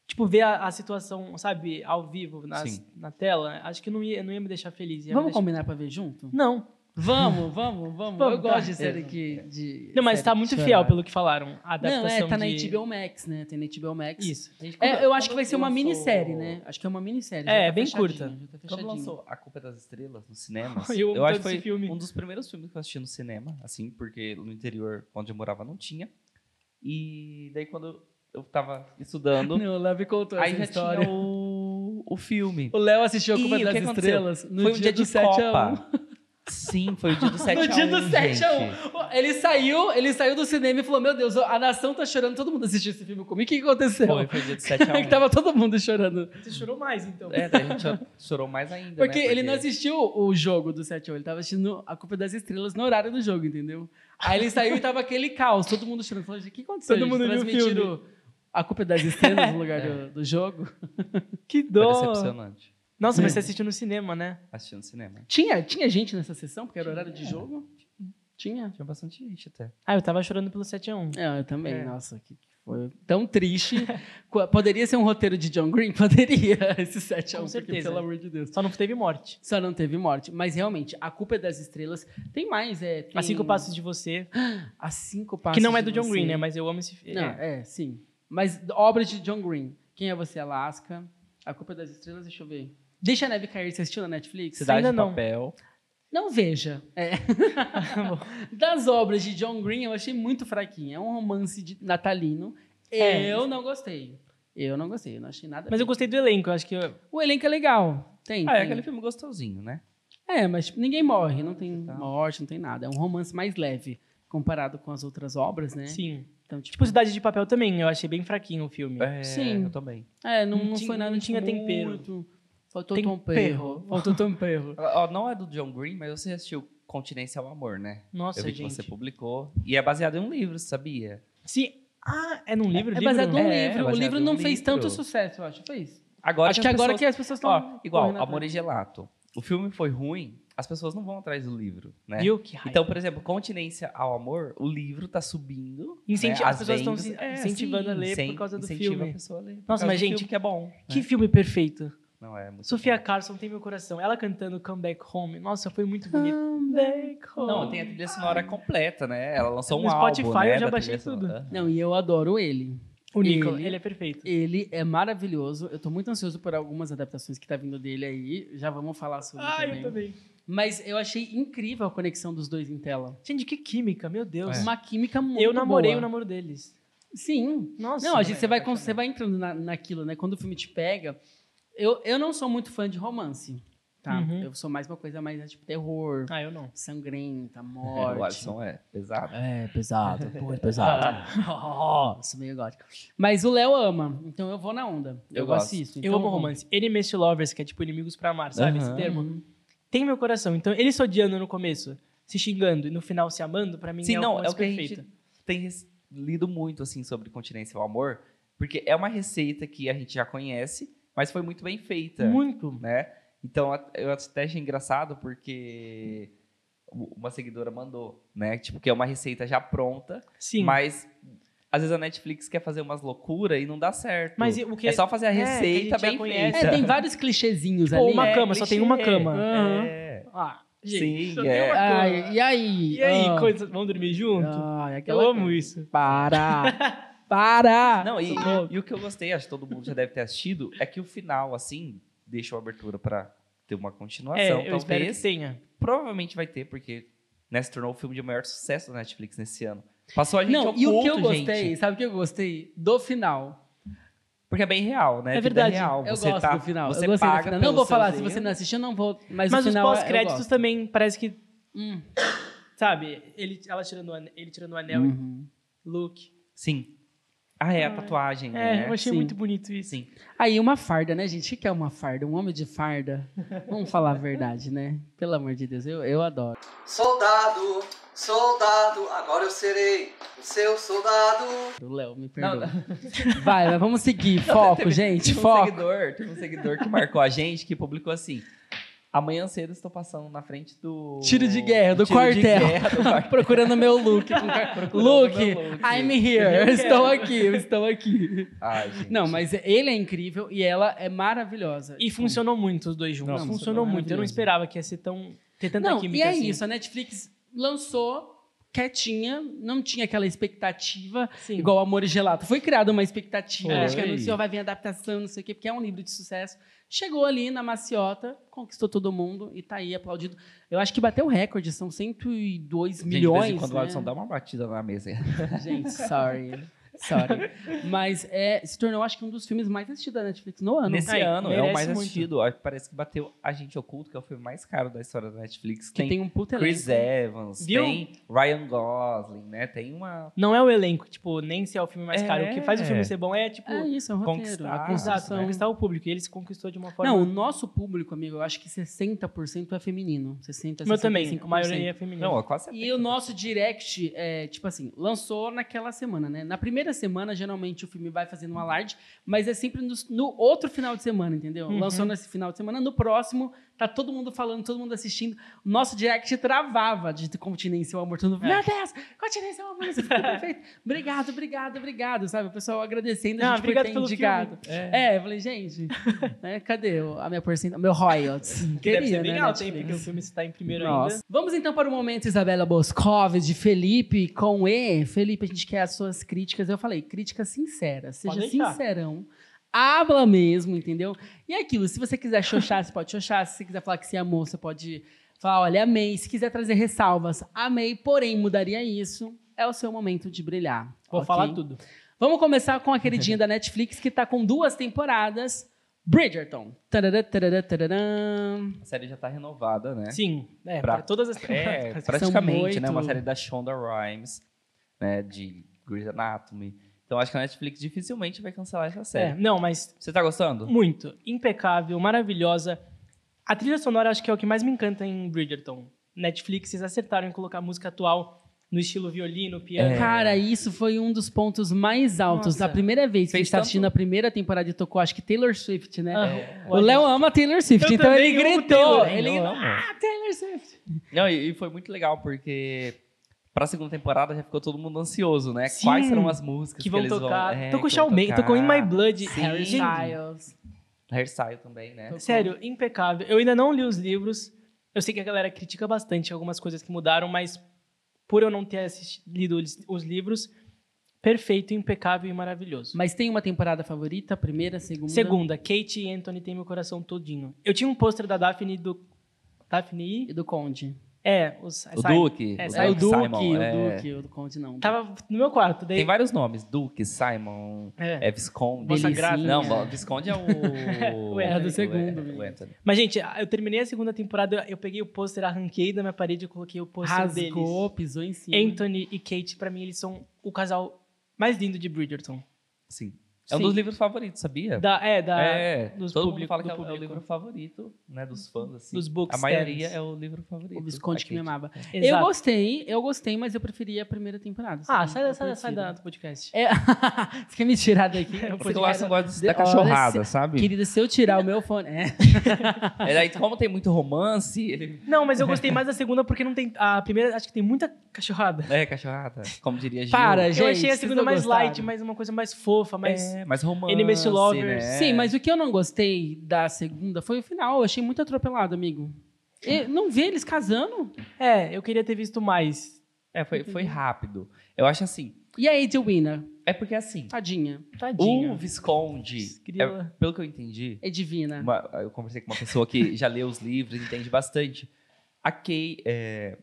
tipo, ver a, a situação, sabe, ao vivo, nas- na tela, acho que não ia, não ia me deixar feliz. Vamos deixar- combinar pra ver junto? Não. Vamos, vamos, vamos. Vamos, eu gosto tá. de série que. De Não, mas série tá de muito fiel pelo que falaram. A Não, adaptação é, tá na de... HBO Max, né? Tem na HBO Max. Isso. É, eu acho que vai ser uma minissérie, né? Acho que é uma minissérie. É, já tá bem curta. já tá Quando lançou A Culpa das Estrelas nos cinemas, Eu amo eu acho que foi esse filme. um dos primeiros filmes que eu assisti no cinema, assim, porque no interior onde eu morava não tinha. E daí quando eu tava estudando, Não, o Léo me contou aí essa já história. tinha o, o filme. O Léo assistiu a Culpa que das aconteceu? Estrelas no foi um dia, de 7 a 1. Copa. Sim, foi o dia do 7 No a 1, dia do 7 a 1. gente. Ele saiu, ele saiu do cinema e falou: Meu Deus, a nação tá chorando, todo mundo assistiu esse filme comigo. O que que aconteceu? Foi, foi o dia do 7 a 1. que tava todo mundo chorando. Você chorou mais, então. É, daí a gente cho- chorou mais ainda, Porque né? ele não assistiu o jogo do 7 a 1, ele tava assistindo A Culpa das Estrelas no horário do jogo, entendeu? Aí ele saiu e tava aquele caos, todo mundo chorando. Falou, gente, o que aconteceu? Todo gente? mundo viu o Transmitiram A Culpa das Estrelas no lugar do, do jogo? Que Foi dó. decepcionante. Nossa, mas você assistiu no cinema, né? Assistindo cinema. Tinha, tinha gente nessa sessão, porque era horário de jogo? Tinha. Tinha bastante gente até. Ah, eu tava chorando pelo 7x1. É, eu também. É. Nossa, que que foi tão triste. Poderia ser um roteiro de John Green? Poderia, esse 7 a 1 Com porque, certeza. pelo amor de Deus. Só não teve morte. Só não teve morte. Mas realmente, a culpa é das estrelas. Tem mais, é. Tem... A Cinco Passos de Você. A cinco passos. Que não é do John Você. Green, né? Mas eu amo esse filme. Não, é, sim. Mas obras de John Green. Quem é você, Alaska? A culpa é das estrelas, deixa eu ver. Deixa a neve cair, você assistiu na Netflix? Cidade ainda de não. Papel. Não veja. É. das obras de John Green, eu achei muito fraquinha. É um romance de natalino. É. Eu não gostei. Eu não gostei, eu não achei nada. Mas eu bem. gostei do elenco. Eu acho que... eu- O elenco é legal. Tem. Ah, é tem. aquele filme gostosinho, né? É, mas tipo, ninguém morre, não tem Tá. morte, não tem nada. É um romance mais leve comparado com as outras obras, né? Sim. Então, tipo, Tipo, Cidade de Papel também. Eu achei bem fraquinho o filme. É, Sim. eu também. é, não, não não tinha- foi nada não tinha tipo, tempero. Faltou Tempero. tempero. Faltou tempero. Ó, não é do John Green, mas você assistiu Continência ao Amor, né? Nossa, eu vi que gente. você publicou. E é baseado em um livro, sabia? Sim. Ah, é num livro? É livro? baseado num É, livro. O baseado livro não fez livro. tanto sucesso, eu acho. Fez. Agora acho que que as agora pessoas- que as pessoas estão. Igual, Amor e Gelato. O filme foi ruim, as pessoas não vão atrás do livro, né? Viu? Que raiva. Então, por exemplo, Continência ao Amor, o livro tá subindo. Incenti- né? as pessoas estão se incentivando a ler por causa do incentiva filme. a pessoa a ler. Nossa, mas, gente, filme que é bom. Que né? filme perfeito. Não é muito Sofia bom. Carson tem meu coração. Ela cantando Come Back Home. Nossa, foi muito bonito. Come Back Home. Não, tem a trilha sonora completa, né? Ela lançou No um Spotify álbum, né, eu já da baixei tudo. sonora. Não, e eu adoro ele. O Nicolas, Ele- ele é perfeito. Ele é maravilhoso. Eu tô muito ansioso por algumas adaptações que tá vindo dele aí. Já vamos falar sobre Ah, também. eu também. Mas eu achei incrível a conexão dos dois em tela. Gente, que química, meu Deus. É. Uma química muito eu namorei boa. o namoro deles. Sim. Nossa. Não, a gente, você, vai, você vai entrando na, naquilo, né? Quando o filme te pega. Eu, eu não sou muito fã de romance, tá? Uhum. Eu sou mais uma coisa mais né, tipo terror, Ah, eu não. sangrenta, É, morte. o Alisson é pesado. É, pesado, muito pesado. Nossa, meio gótico. Mas o Léo ama, então eu vou na onda. Eu, Eu gosto. assisto. Eu então amo vamos. romance. Enemies to Lovers, que é tipo inimigos pra amar, sabe? Esse Aham. termo. Uhum. Tem meu coração. Então, ele se odiando no começo, se xingando, e no final se amando, pra mim Sim, é não, o é o que a perfeito. gente tem lido muito, assim, sobre continência ao amor, porque é uma receita que a gente já conhece, mas foi muito bem feita, Muito. né? Então, eu até achei engraçado porque uma seguidora mandou, né? Tipo, que é uma receita já pronta, Sim. mas às vezes a Netflix quer fazer umas loucuras e não dá certo. Mas o que- É só fazer a é, que a gente receita bem feita. É, tem vários clichêzinhos Ou ali. uma É, cama, só tem uma clichê. cama. É. Ah, Sim, só é. tem uma cama. Ai, e aí? E aí, Ah. coisa... vamos dormir junto? Ai, eu aquela amo coisa. isso. Para! Para! Não, e, e o que eu gostei, acho que todo mundo já deve ter assistido, é que o final, assim, deixa a abertura pra ter uma continuação. É, eu espero que talvez. tenha. Provavelmente vai ter, porque né, se tornou o filme de maior sucesso da Netflix nesse ano. Passou a gente Não, ao e o que eu gostei, gente, sabe o que eu gostei? Do final. porque é bem real, né? É Vida verdade. real. Eu você gosto tá, do final. Você eu gostei do paga final. Não vou falar, se você não assistiu, não vou. Mas, Mas o os é- pós-créditos também parece que, Hum. sabe, ele, ela tirando o anel, ele tirando o anel, Uhum. Luke. Sim. Ah, é a tatuagem, É, né? eu achei Sim. muito bonito isso. Sim. Aí, uma farda, né, gente? O que é uma farda? Um homem de farda? Vamos falar a verdade, né? Pelo amor de Deus, eu, eu adoro. Soldado, soldado, agora eu serei o seu soldado. O Léo, me Não, perdoa. Vai, mas vamos seguir. Foco, gente, Teve um foco. seguidor, teve um seguidor que marcou a gente que publicou assim: Amanhã cedo estou passando na frente do. Tiro de guerra, do tiro de quartel. guerra do quartel. Procurando meu look. Procurando look, meu look. I'm here. Eu estou aqui, eu estou aqui. Ai, gente. Não, mas ele é incrível e ela é maravilhosa. E funcionou muito os dois juntos. Não, funcionou muito. Eu não esperava que ia ser tão. ter tanta Não, química e é assim. isso. A Netflix lançou quietinha, não tinha aquela expectativa, Sim. igual Amor e Gelato. Foi criada uma expectativa, Foi. acho que anunciou, vai vir adaptação, não sei o quê, porque é um livro de sucesso. Chegou ali na maciota, conquistou todo mundo e tá aí aplaudido. Eu acho que bateu o recorde, são 102 Gente, milhões. De vez em quando o né? Alisson dá uma batida na mesa. Gente, sorry. Sorry. Mas é, se tornou, acho que, um dos filmes mais assistidos da Netflix no ano. Nesse Ai, ano, é o mais muito. assistido. Ó, Parece que bateu Agente Oculto, que é o filme mais caro da história da Netflix. que tem, um puta Chris elenco. Evans, Viu? tem Ryan Gosling, né? Tem uma. Não é o elenco, tipo, nem se é o filme mais É. caro. O que faz o filme ser bom é, tipo, É isso, é um roteiro. Conquistar, construção. conquistar o público. E ele se conquistou de uma forma. Não, o nosso público, amigo, eu acho que 60% é feminino. 60%, o meu também. 65%. A maioria é feminina. Não, é quase E o nosso direct, é, tipo assim, lançou naquela semana, né? Na primeira semana, geralmente, o filme vai fazendo um alarde, mas é sempre no, no outro final de semana, entendeu? Uhum. Lançou nesse final de semana, no próximo, tá todo mundo falando, todo mundo assistindo. O nosso direct travava de Continência, o amor. Todo mundo, É. meu Deus, Continência, o amor, isso ficou perfeito. Obrigado, obrigado, obrigado, sabe? O pessoal agradecendo a Não, gente por obrigado ter indicado. filme. É. eu falei, gente, né, cadê a minha porcentagem, meu royalties? Que deve ser Queria, bem né, alto, hein? Porque o filme está em primeiro Nossa. ainda. Vamos então para o momento Isabela Boscov de Felipe com E. Felipe, a gente quer as suas críticas. Eu falei, críticas sinceras. Seja deixar. Habla mesmo, entendeu? E é aquilo, se você quiser xoxar, você pode xoxar. Se você quiser falar que você amou, você pode falar, olha, amei. Se quiser trazer ressalvas, amei, porém mudaria isso. É o seu momento de brilhar. Vou ok? falar tudo. Vamos começar com a queridinha da Netflix, que tá com duas temporadas. Bridgerton. Tarará, tarará, tarará. A série já tá renovada, né? Sim, é, Pra- pra todas as É, temporadas. praticamente, né? Uma série da Shonda Rhimes, né? De Grey's Anatomy. Então acho que a Netflix dificilmente vai cancelar essa É, série. não, mas Você tá gostando? muito. Impecável, maravilhosa. A trilha sonora acho que é o que mais me encanta em Bridgerton. Netflix, eles acertaram em colocar música atual no estilo violino, piano. É. Cara, isso foi um dos pontos mais altos. Nossa. Da primeira vez que a gente tá assistindo a primeira temporada e tocou, acho que Taylor Swift, né? Ah, O Léo ama Taylor Swift, Eu então ele gritou. Taylor, ele ah, Taylor Swift. Não, e, e foi muito legal, porque pra segunda temporada já ficou todo mundo ansioso, né? Sim. Quais serão as músicas que que, vão eles tocar. vão... é, tocou que tocar. tocou In My Blood. Sim. Harry Styles. Também, né? Sério, impecável. Eu ainda não li os livros. Eu sei que a galera critica bastante algumas coisas que mudaram, mas por eu não ter assisti- lido os- os livros, perfeito, impecável e maravilhoso. Mas tem uma temporada favorita? Primeira, segunda? Segunda, Kate e Anthony tem meu coração todinho. Eu tinha um pôster da Daphne do. Daphne? E do Conde. É, os, O Simon. Duque. É, o É o Simon. Duque, Simon, o é. Duque, o Conde não. Tava no meu quarto. Daí, Tem vários nomes. Duque, Simon, É. é, Visconde. Grávida. Não, o Visconde é o... O Anthony. do segundo, o. Anthony. Mas, gente, eu terminei a segunda temporada, eu peguei o pôster, arranquei da minha parede e coloquei o pôster deles. Rasgou, pisou em cima. Anthony e Kate, pra mim, eles são o casal mais lindo de Bridgerton. Sim. É um Sim. dos livros favoritos, sabia? Da, é, da, é, dos todo público- mundo fala que é o- é público. livro favorito, né, dos fãs, assim. Dos A booksters. maioria é o livro favorito. O Visconde da que me amava. Eu Exato. gostei, eu gostei, mas eu preferia a primeira temporada. Ah, sabe? sai, Eu sai, sai da, do podcast. É, você quer me tirar daqui? Porque o Larson gosta da cachorrada, se- sabe? Querida, se eu tirar o meu fone. É. É, daí, como tem muito romance, ele... Não, mas eu gostei mais da segunda porque não tem. A primeira, acho que tem muita cachorrada. É, cachorrada, como diria Gil. Para, eu Gente, achei a segunda mais gostaram? light, mais uma coisa mais fofa, mais. É, mais romance, Enemies to Lovers. né? Sim, mas o que eu não gostei da segunda foi o final. Eu achei muito atropelado, amigo. E não vê eles casando? É, eu queria ter visto mais. É, foi, foi rápido. Eu acho assim, E a Edwina? é porque assim, Tadinha. Tadinha. o Visconde, é, pelo que eu entendi, É divina. uma- eu conversei com uma pessoa que já leu os livros, entende bastante. A Kay, é,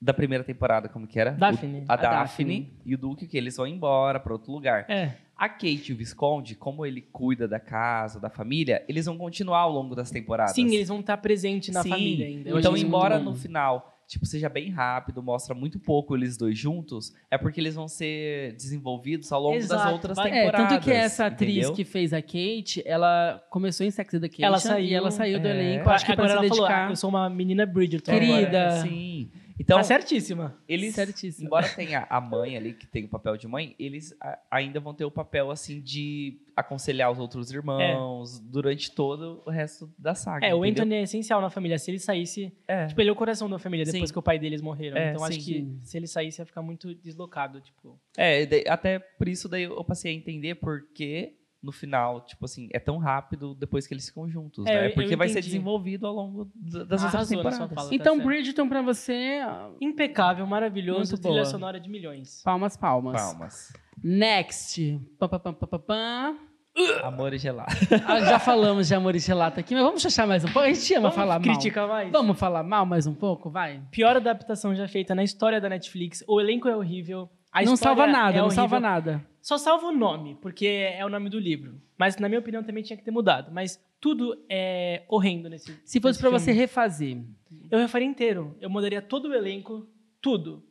da primeira temporada, como que era? Daphne. O- a, A Daphne, Daphne. e o Duque, que eles vão embora para outro lugar. É. A Kate e o Visconde, como ele cuida da casa, da família, eles vão continuar ao longo das temporadas. Sim, eles vão estar presentes na Sim. família ainda. Então, embora no final, tipo, seja bem rápido, mostra muito pouco eles dois juntos, é porque eles vão ser desenvolvidos ao longo das Exato. outras É, É, temporadas. tanto que essa atriz entendeu? que fez a Kate, ela começou em Sex Education Ela saiu, e ela saiu do é. elenco, acho que Agora pra se ela falou, dedicar. ah, eu sou uma menina Bridgerton. Querida. agora. Sim. Então, Tá certíssima. eles, Certíssimo. embora tenha a mãe ali, que tem o papel de mãe, eles a- ainda vão ter o papel, assim, de aconselhar os outros irmãos durante todo o resto da saga. É, o entendeu? Anthony é essencial na família. Se ele saísse. É. Tipo, ele é o coração da família depois Sim. que o pai deles morreram. É, então acho sim, que sim. se ele saísse ia ficar muito deslocado. Tipo. É, até por isso daí eu passei a entender porque no final, tipo assim, é tão rápido depois que eles ficam juntos, É, né? eu- Porque eu vai ser desenvolvido ao longo das outras na sua temporadas. Então, tá certo. Bridgerton pra você, Impecável, maravilhoso, Muito trilha boa. sonora de milhões. palmas, palmas. Palmas. Next. Pam, pam, pam, pam, pam. Amor e gelado. Ah, já falamos de amor e gelato aqui, mas vamos achar mais um pouco. A gente ama Vamos falar mal. criticar mais? Vamos falar mal mais um pouco? Vai. Pior adaptação já feita na história da Netflix. O elenco é horrível. A não salva nada, é não salva nada. Só salva o nome, porque é o nome do livro. Mas, na minha opinião, também tinha que ter mudado. Mas tudo é horrendo nesse Se fosse filme. você refazer. Eu refaria inteiro. Eu mudaria todo o elenco, tudo.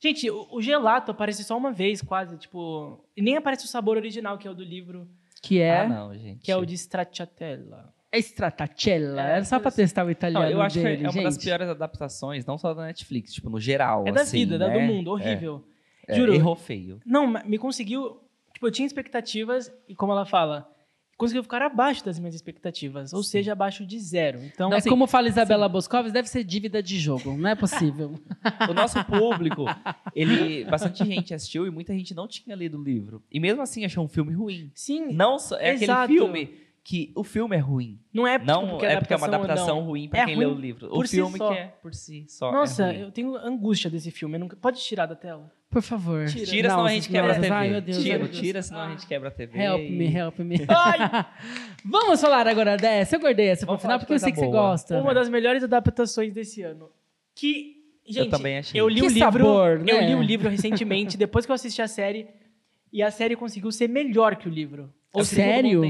Gente, o, o gelato aparece só uma vez, quase, tipo... E nem aparece o sabor original, que é o do livro, Que é Ah, não, gente. que é o de Stracciatella. Stratacella. É, Era só pra testar o italiano Não, eu acho dele, que é uma das piores adaptações, não só da Netflix, tipo, no geral. É da assim, vida, da- né? do mundo, horrível. É, Juro. Errou feio. Não, me conseguiu... Tipo, eu tinha expectativas, e como ela fala, conseguiu ficar abaixo das minhas expectativas. Ou seja, abaixo de zero. Então, É assim, como fala Isabela Boscovitz, deve ser dívida de jogo. Não é possível. O nosso público, ele. Bastante gente assistiu e muita gente não tinha lido o livro. E mesmo assim achou um filme ruim. sim, Não só, é Exato. aquele filme que o filme é ruim. não é tipo, Não porque é porque é uma adaptação ruim pra É quem ruim lê o livro. O si filme só. que é por si só. Nossa, é ruim. eu tenho angústia desse filme. eu nunca- Pode tirar da tela? Por favor. Tira. Tira, senão a gente quebra a nossa, TV. ai, meu Deus, tira, tira, senão a gente quebra a TV. Help me, help me. Vamos falar agora dessa. Eu guardei essa pro Vamos final porque eu sei que coisa você boa. gosta. Uma das melhores adaptações desse ano. Que, gente, também achei. eu li Que o livro, sabor, eu né? li o livro recentemente, depois que eu assisti a série, e a série conseguiu ser melhor que o livro. É o que todo sério?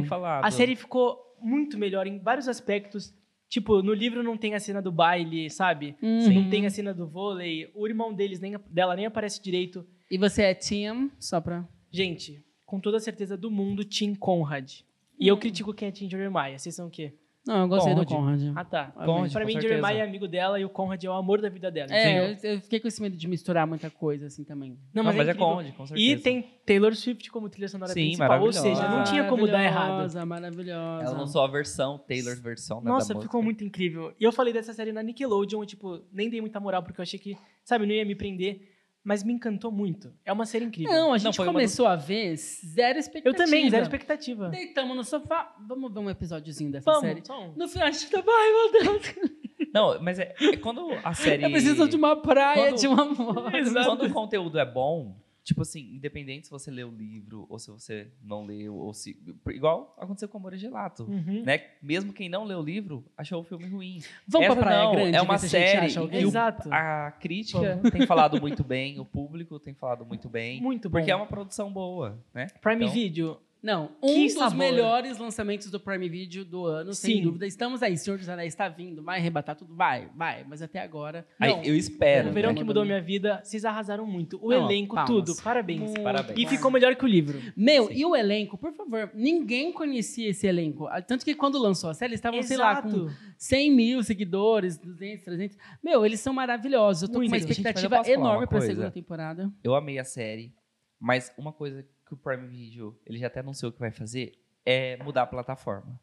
A série ficou muito melhor em vários aspectos. Tipo, no livro não tem a cena do baile, sabe? Uhum. Não tem a cena do vôlei. O irmão deles nem, dela nem aparece direito. E você é Team, só pra... Gente, com toda a certeza do mundo, Tim Conrad. E eu critico quem é Tim Jeremiah. Vocês são o quê? Não, eu gostei do Conrad. Conrad. Ah, tá. Conrad, pra mim, certeza. Jeremiah é amigo dela e o Conrad é o amor da vida dela. É, eu, eu fiquei com esse medo de misturar muita coisa, assim, também. Não, Não, mas, mas é incrível. Conde, com certeza. E tem Taylor Swift como trilha sonora Sim, principal. Ou seja, não tinha como dar errado. Maravilhosa, maravilhosa. Ela lançou a versão, Taylor's versão, né, Nossa, da ficou muito incrível. E eu falei dessa série na Nickelodeon, e, tipo, nem dei muita moral, porque eu achei que, sabe, não ia me prender. Mas me encantou muito. É uma série incrível. Não, a gente foi uma começou a ver zero eu expectativa. também, zero expectativa. Deitamos no sofá, vamos ver um episódiozinho dessa Vamos, série. um. No final a gente tá, ai meu Deus, Não, mas é, é quando a série... eu preciso de uma praia, Quando- de um amor. Quando o conteúdo é bom, tipo assim, independente se você lê o livro ou se você não leu, ou se. Igual aconteceu com Amor e Gelato. Uhum. Né? Mesmo quem não leu o livro achou o filme ruim. Vamos Essa pra Praia não, Grande, é uma série que o- Exato. a crítica tem falado muito bem, o público tem falado muito bem. Muito bom. Porque é uma produção boa, né? Prime Então- Video. Não, Que um dos sabor. melhores lançamentos do Prime Video do ano, sem Sim. dúvida. Estamos aí, Senhor dos Anéis está vindo, vai arrebatar tudo, vai, vai. Mas até agora, Aí, não. eu espero. o verão né? que mudou minha vida, vocês arrasaram muito. O Não, elenco, palmas. tudo. Parabéns. Parabéns. E ficou melhor que o livro. Meu, e o elenco, por favor, ninguém conhecia esse elenco. Ah, Tanto que quando lançou a série, eles estavam, sei lá, com Exato. 100 mil seguidores, 200, 300. Meu, eles são maravilhosos. Eu tô Muito. com uma Gente, expectativa falar enorme pra coisa? segunda temporada. Eu amei a série, mas uma coisa que o Prime Video, ele já até anunciou que vai fazer, é mudar a plataforma.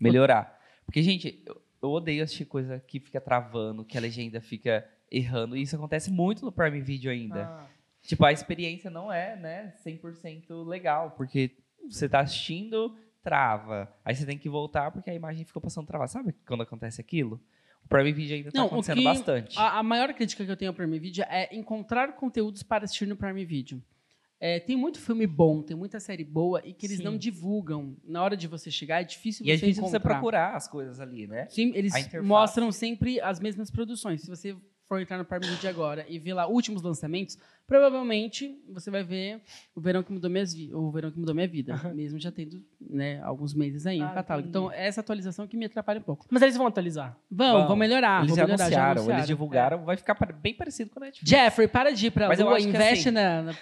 Melhorar. Porque, gente, eu, eu odeio assistir coisa que fica travando, que a legenda fica errando, e isso acontece muito no Prime Video ainda. Ah, Tipo, a experiência não é, né, 100% legal, porque você tá assistindo, trava. Aí você tem que voltar porque a imagem ficou passando travada. Sabe quando acontece aquilo? O Prime Video ainda tá o acontecendo que- bastante. A, a maior crítica que eu tenho ao Prime Video é encontrar conteúdos para assistir no Prime Video. É, tem muito filme bom, tem muita série boa e que eles Sim. não divulgam. Na hora de você chegar, é difícil E é você difícil você encontrar. procurar as coisas ali, né? Sim, eles mostram sempre as mesmas produções. Se você for entrar no Prime Video agora e ver lá últimos lançamentos, provavelmente você vai ver o Verão que Mudou, minhas vi o Verão que Mudou Minha Vida, mesmo já tendo né, alguns meses aí no Ah, catálogo. entendi. Então, é essa atualização que me atrapalha um pouco. Mas eles vão atualizar. Vão, Vão. vão melhorar. eles vão melhorar, anunciaram, já eles divulgaram, vai ficar bem parecido com a Netflix. Jeffrey, para de ir pra Mas lua, investe assim- na, na-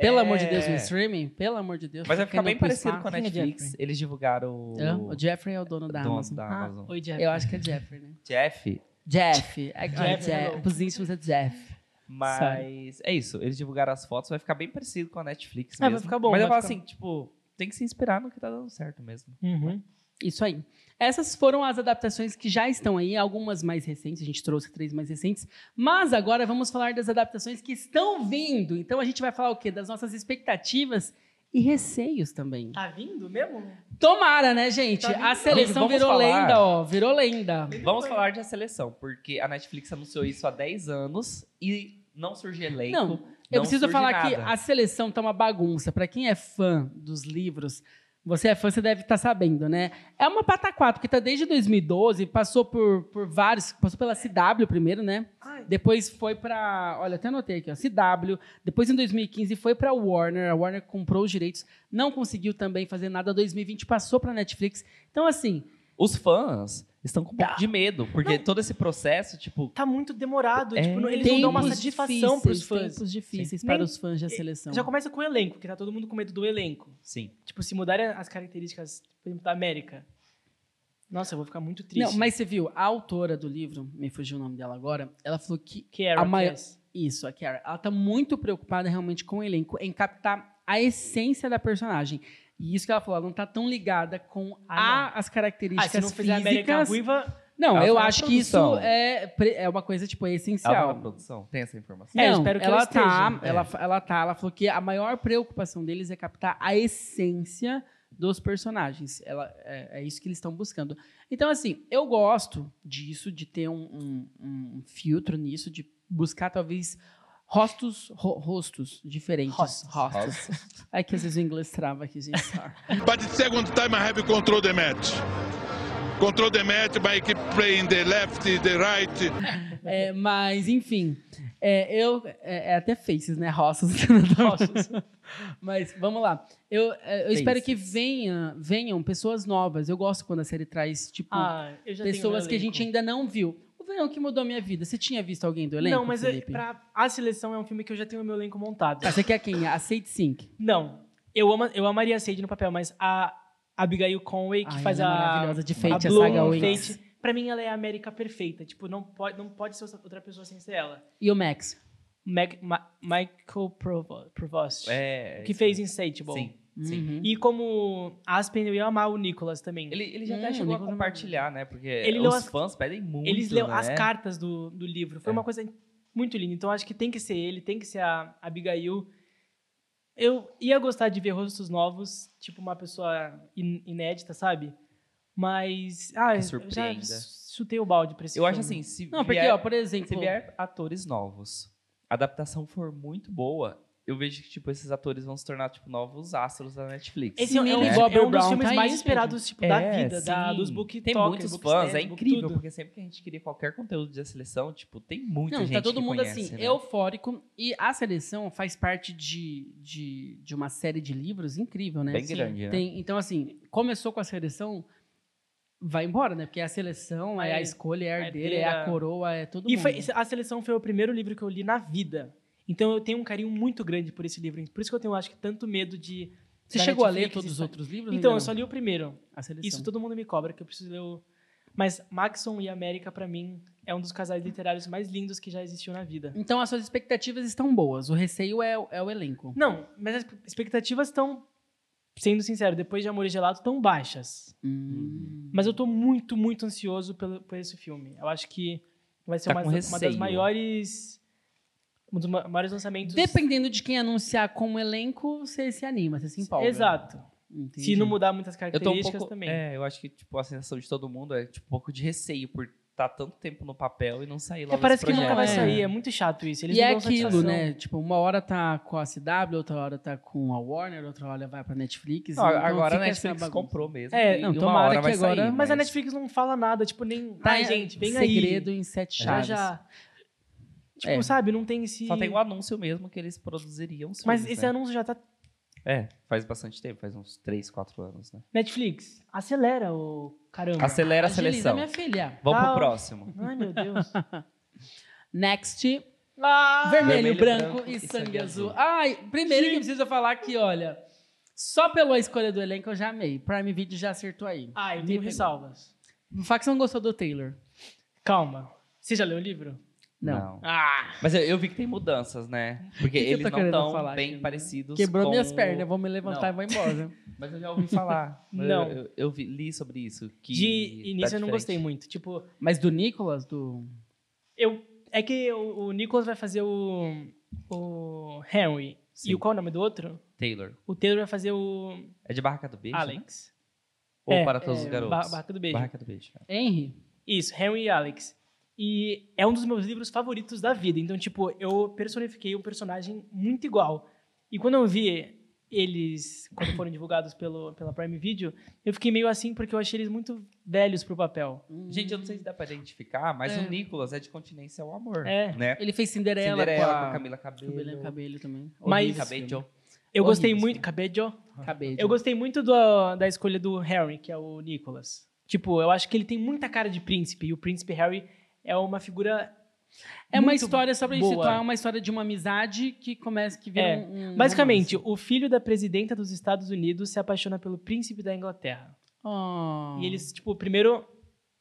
Pelo amor de Deus, no É. streaming. Pelo amor de Deus. Mas vai fica ficar bem parecido com a é Netflix. Eles divulgaram o, Jeffrey? O Jeffrey é o dono da dono Amazon. da Ah, Amazon. oi, Jeff. Eu acho que é Jeffrey, né? Jeff, Jeff. É, Jeff, é Jeff. Pros íntimos é Jeff. Mas é isso, eles divulgaram as fotos, vai ficar bem parecido com a Netflix É, vai mesmo. ficar bom, Mas eu vai falo ficar assim, tipo, tem que se inspirar no que tá dando certo mesmo. Uhum. Isso aí. Essas foram as adaptações que já estão aí, algumas mais recentes, a gente trouxe três mais recentes, mas agora vamos falar das adaptações que estão vindo. Então a gente vai falar o quê? Das nossas expectativas e receios também. Tá vindo mesmo? Tomara, né, gente? Tá a seleção Vamos virou falar. lenda, ó, virou lenda. Vamos falar de a seleção, porque a Netflix anunciou isso há 10 anos e não surge elenco. Não, Eu não preciso falar que nada. a seleção tá uma bagunça. Pra quem é fã dos livros, você é fã, você deve estar sabendo, né? É uma pataquada, porque tá desde 2012, passou por, por vários, passou pela CW primeiro, né? Ai. Depois foi pra, olha, até anotei aqui, ó, CW. Depois em 2015 foi pra Warner, a Warner comprou os direitos, não conseguiu também fazer nada. 2020 passou pra Netflix. Então assim, Os fãs estão com um Tá. pouco de medo, porque todo esse processo, tipo, Tá muito demorado. É. Tipo, não- eles não dão uma satisfação pros difíceis, fãs. Tempos difíceis Sim. para Nem- os fãs da seleção. Já começa com o elenco, que tá todo mundo com medo do elenco. sim. Tipo, se mudarem as características, por exemplo, da América. Nossa, eu vou ficar muito triste. Não, mas você viu, a autora do livro, me fugiu o nome dela agora, ela falou que era a maior- Cass. Isso, a Kara. Ela tá muito preocupada realmente com o elenco, em captar a essência da personagem. E isso que ela falou, ela não tá tão ligada com Ah, a- as Ah, características se não fizer físicas. ruiva, Não, Ela eu tá acho que isso é, é uma coisa, tipo, Ela tá essencial. produção, tem essa informação. É, eu Não, espero que ela, ela tá, esteja. ela, ela tá, ela falou que a maior preocupação deles é captar a essência dos personagens. Ela, é, é isso que eles estão buscando. Então, assim, eu gosto disso, de ter um, um- um filtro nisso, de buscar talvez rostos, ro- rostos diferentes. Rostos. Rostos. É que às vezes o inglês trava aqui, gente. sorry. But the second time I have control the match. Control the match by keep playing the left, the right. É, mas, enfim, é, eu. É, é até faces, né? Rostos. Rostos. mas vamos lá. Eu, é, eu espero que venha, venham pessoas novas. Eu gosto quando a série traz, tipo, ah, pessoas que a gente ainda não viu. O verão que mudou a minha vida. Você tinha visto alguém do elenco? Não, mas é, Felipe? pra, a seleção é um filme que eu já tenho o meu elenco montado. Ah, você quer quem? A Sade Sink. Não, eu, ama, eu amaria a Sage no papel, mas a Abigail Conway, que Ai, faz é a. maravilhosa, de Fate, a a Bloom saga Winx. Fate. Pra mim, ela é a América perfeita. Tipo, não pode, não pode ser outra pessoa sem ser ela. E o Max? Mag, Ma- Michael Provo- Provost. É. que fez Insatiable. Sim. Sim. Uhum. E como Aspen, eu ia amar o Nicholas também. Ele, ele já Hum, até chegou a Nicolas é compartilhar, né? Porque Ele os as- fãs pedem muito. Eles leu né? as cartas do, do livro. Foi É. uma coisa muito linda. Então, acho que tem que ser ele, tem que ser a Abigail. Eu ia gostar de ver rostos novos, tipo uma pessoa in- inédita, sabe? Mas. Ah, Que eu já chutei o balde pra esse Eu acho filme. assim, se Não, porque, vier, ó, por exemplo. se vier atores novos, a adaptação for muito boa, eu vejo que, tipo, esses atores vão se tornar, tipo, novos astros da Netflix. Esse é, um- é um, Bobby é um dos Brown filmes tá mais esperados, tipo, da É, vida, da, sim. dos book Tem talkers, muitos book fãs, é stand, book incrível, tudo. porque sempre que a gente queria qualquer conteúdo da seleção, tipo, tem muita Não, gente tá todo que mundo conhece, assim, né? eufórico. E a seleção faz parte de, de, de uma série de livros incrível, né? Bem grande, né? Tem, então, assim, começou com a seleção, vai embora, né? Porque é a seleção, é, É, a escolha, é a herdeira, é a coroa, é todo E mundo. foi, a seleção foi o primeiro livro que eu li na vida. Então eu tenho um carinho muito grande por esse livro. Por isso que eu tenho, acho que, tanto medo de. Você chegou a ler Netflix todos os outros livros? Então, eu só li o primeiro. Isso todo mundo me cobra, que eu preciso ler o. Mas Maxon e América, pra mim, é um dos casais literários mais lindos que já existiu na vida. Então, as suas expectativas estão boas. O receio é, o- é o elenco. Não, mas as expectativas estão, sendo sincero, depois de Amor e Gelado, tão baixas. Hum. Mas eu tô muito, muito ansioso pelo, por esse filme. Eu acho que vai ser Tá uma, uma das maiores. Um dos ma- maiores lançamentos. Dependendo de quem anunciar como elenco, você se anima, você se empolga. Exato. Entendi. Se não mudar muitas Eu tô um características pouco... também. É, eu acho que, tipo, a sensação de todo mundo é, tipo, um pouco de receio por estar tanto tempo no papel e não sair logo É, parece que nunca vai sair, é muito chato isso. Eles e não é dão aquilo, satisfação. né? Tipo, uma hora tá com a CW, outra hora tá com a Warner, outra hora vai pra Netflix. Não, então agora a Netflix comprou mesmo. É, não, uma tomara hora que vai agora- sair, Mas a Netflix não fala nada, tipo, nem. Tá gente, vem aí. segredo em sete Já, chaves. já. Tipo, É. sabe, não tem esse. Só tem o anúncio mesmo que eles produziriam os Mas filmes, esse né? anúncio já tá. É, faz bastante tempo, faz uns 3, 4 anos, né? Netflix, acelera o. Caramba. Acelera a Agiliza, seleção. minha filha. Vamos pro próximo. Ai, meu Deus. Next, ah, vermelho, Vermelho, branco, branco e e sangue, sangue azul. azul. Ai, primeiro que Gente. precisa falar que, olha, só pela escolha do elenco eu já amei. Prime Video já acertou aí. ah, eu Me tenho ressalvas. O Fax não gostou do Taylor. Calma. Você já leu o livro? Não. Ah! Mas eu, eu vi que tem mudanças, né? Porque Que que eles tô não estão bem aqui, né? parecidos Quebrou com... minhas pernas, eu vou me levantar Não. e vou embora. Mas eu já ouvi falar. Não. Eu, eu- eu vi- li sobre isso. Que De tá início eu não gostei muito. Tipo, Mas do Nicolas, do. eu. É que o, o Nicholas vai fazer o. O Henry. Sim. E o qual é o nome do outro? Taylor. O Taylor vai fazer o. É de Barraca do Beijo, né? Alex. Ou É, para todos é, os garotos? Ba- Barraca do Beijo. Barraca do Beijo. Henry? Isso, Henry e Alex. E é um dos meus livros favoritos da vida. Então, tipo, eu personifiquei um personagem muito igual. E quando eu vi eles, quando foram divulgados pelo, pela Prime Video, eu fiquei meio assim porque eu achei eles muito velhos pro papel. Gente, eu não sei se dá pra identificar, mas É. o Nicolas é de Continência ao Amor. É. Né? Ele fez Cinderela, Cinderela com, com a... a Camila Cabello. Cabelo, cabelo também. Mas- Cabello. Eu gostei muito. Cabello. Cabelo. Eu gostei muito do- da escolha do Harry, que é o Nicholas. Tipo, eu acho que ele tem muita cara de príncipe. E o príncipe Harry é uma figura. É uma história, só pra gente boa. situar, é uma história de uma amizade que começa, que vira É. um, um Basicamente, romance. o filho da presidenta dos Estados Unidos se apaixona pelo príncipe da Inglaterra. Oh. E eles, tipo, primeiro.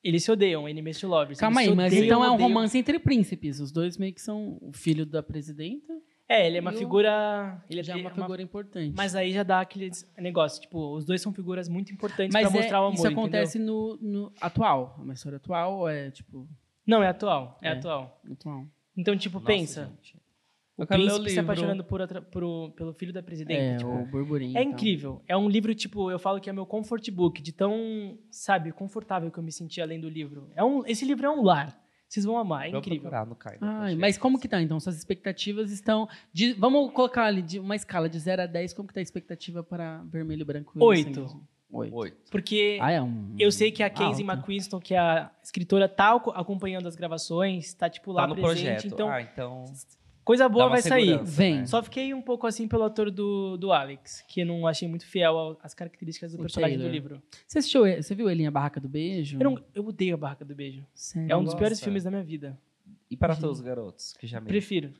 Eles se odeiam, enemies to lovers. Calma aí, se mas odeiam, então é um odeiam. romance entre príncipes. Os dois meio que são o filho da presidenta. É, ele é uma figura. Ele já é uma figura importante. Mas aí já dá aquele negócio. Tipo, os dois são figuras muito importantes Mas pra é- mostrar o amor. isso entendeu? acontece no, no atual. É uma história atual é tipo Não, é atual. É, É. atual. atual? Então, tipo, Nossa, pensa. gente. O Eu príncipe se apaixonando por outra, por- pelo filho da presidenta. É, tipo, o burburinho. É e tal. incrível. É um livro, tipo, eu falo que é meu comfort book, de tão, sabe, confortável que eu me senti além do livro. É um, esse livro é um lar. Vocês vão amar, é Vou incrível. procurar no Kindle. Ai, mas como que tá? Então, suas expectativas estão. de- vamos colocar ali de uma escala de 0 a 10, como que tá a expectativa para vermelho, branco e Oito. Oito. Oito. Porque Ah, é um. eu sei que a Casey alto. McQuiston, que é a escritora, tá aco- acompanhando as gravações, tá, tipo, lá Tá no presente. projeto. Então, Ah, então... coisa boa vai sair. segurança, Vem. né? Só fiquei um pouco assim pelo ator do, do Alex, que eu não achei muito fiel às características do O personagem Taylor. do livro. Você assistiu? Você viu ele em A Barraca do Beijo? Eu, não, eu odeio a Barraca do Beijo. Sério? É um dos piores filmes da minha vida. E para todos os garotos que já me... Prefiro.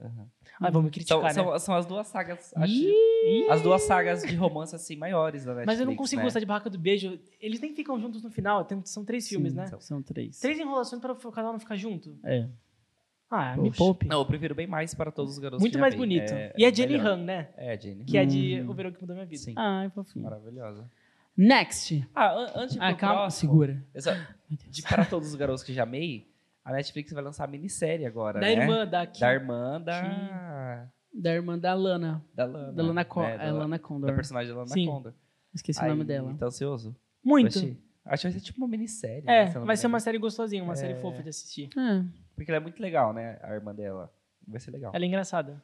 Aham. Ai, vamos me criticar, São, né? são, são as duas sagas, acho, as duas sagas de romance assim maiores da Netflix, Mas eu não consigo né? gostar de Barraca do Beijo. Eles nem ficam juntos no final. tem- são três filmes, Sim, né? São, são três. Três enrolações para o casal não ficar junto. É. Ah, me Poxa. poupe. Não, eu prefiro bem mais para todos os garotos Muito mais bonito. É, e a Jenny melhor. Han, né? É, Jenny. Que é de Hum. O Verão que Mudou Minha Vida. Sim. Ai, fofinho. Maravilhosa. Next. Ah, an- antes de Ah, calma, próximo, segura. Deus. de para todos os garotos que já amei, a Netflix vai lançar a minissérie agora, Da né? irmã da Kim. Da irmã da... Da irmã da Lana. Da Lana. Da Lana, Co né? é, Da- Lana Condor. Da personagem da Lana Sim. Condor. Esqueci Aí, o nome dela. Tá ansioso? Muito. Acho que vai ser tipo uma minissérie. É, né, não vai ser uma série gostosinha, uma É. série fofa de assistir. É. Porque ela é muito legal, né? A irmã dela. Vai ser legal. Ela é engraçada.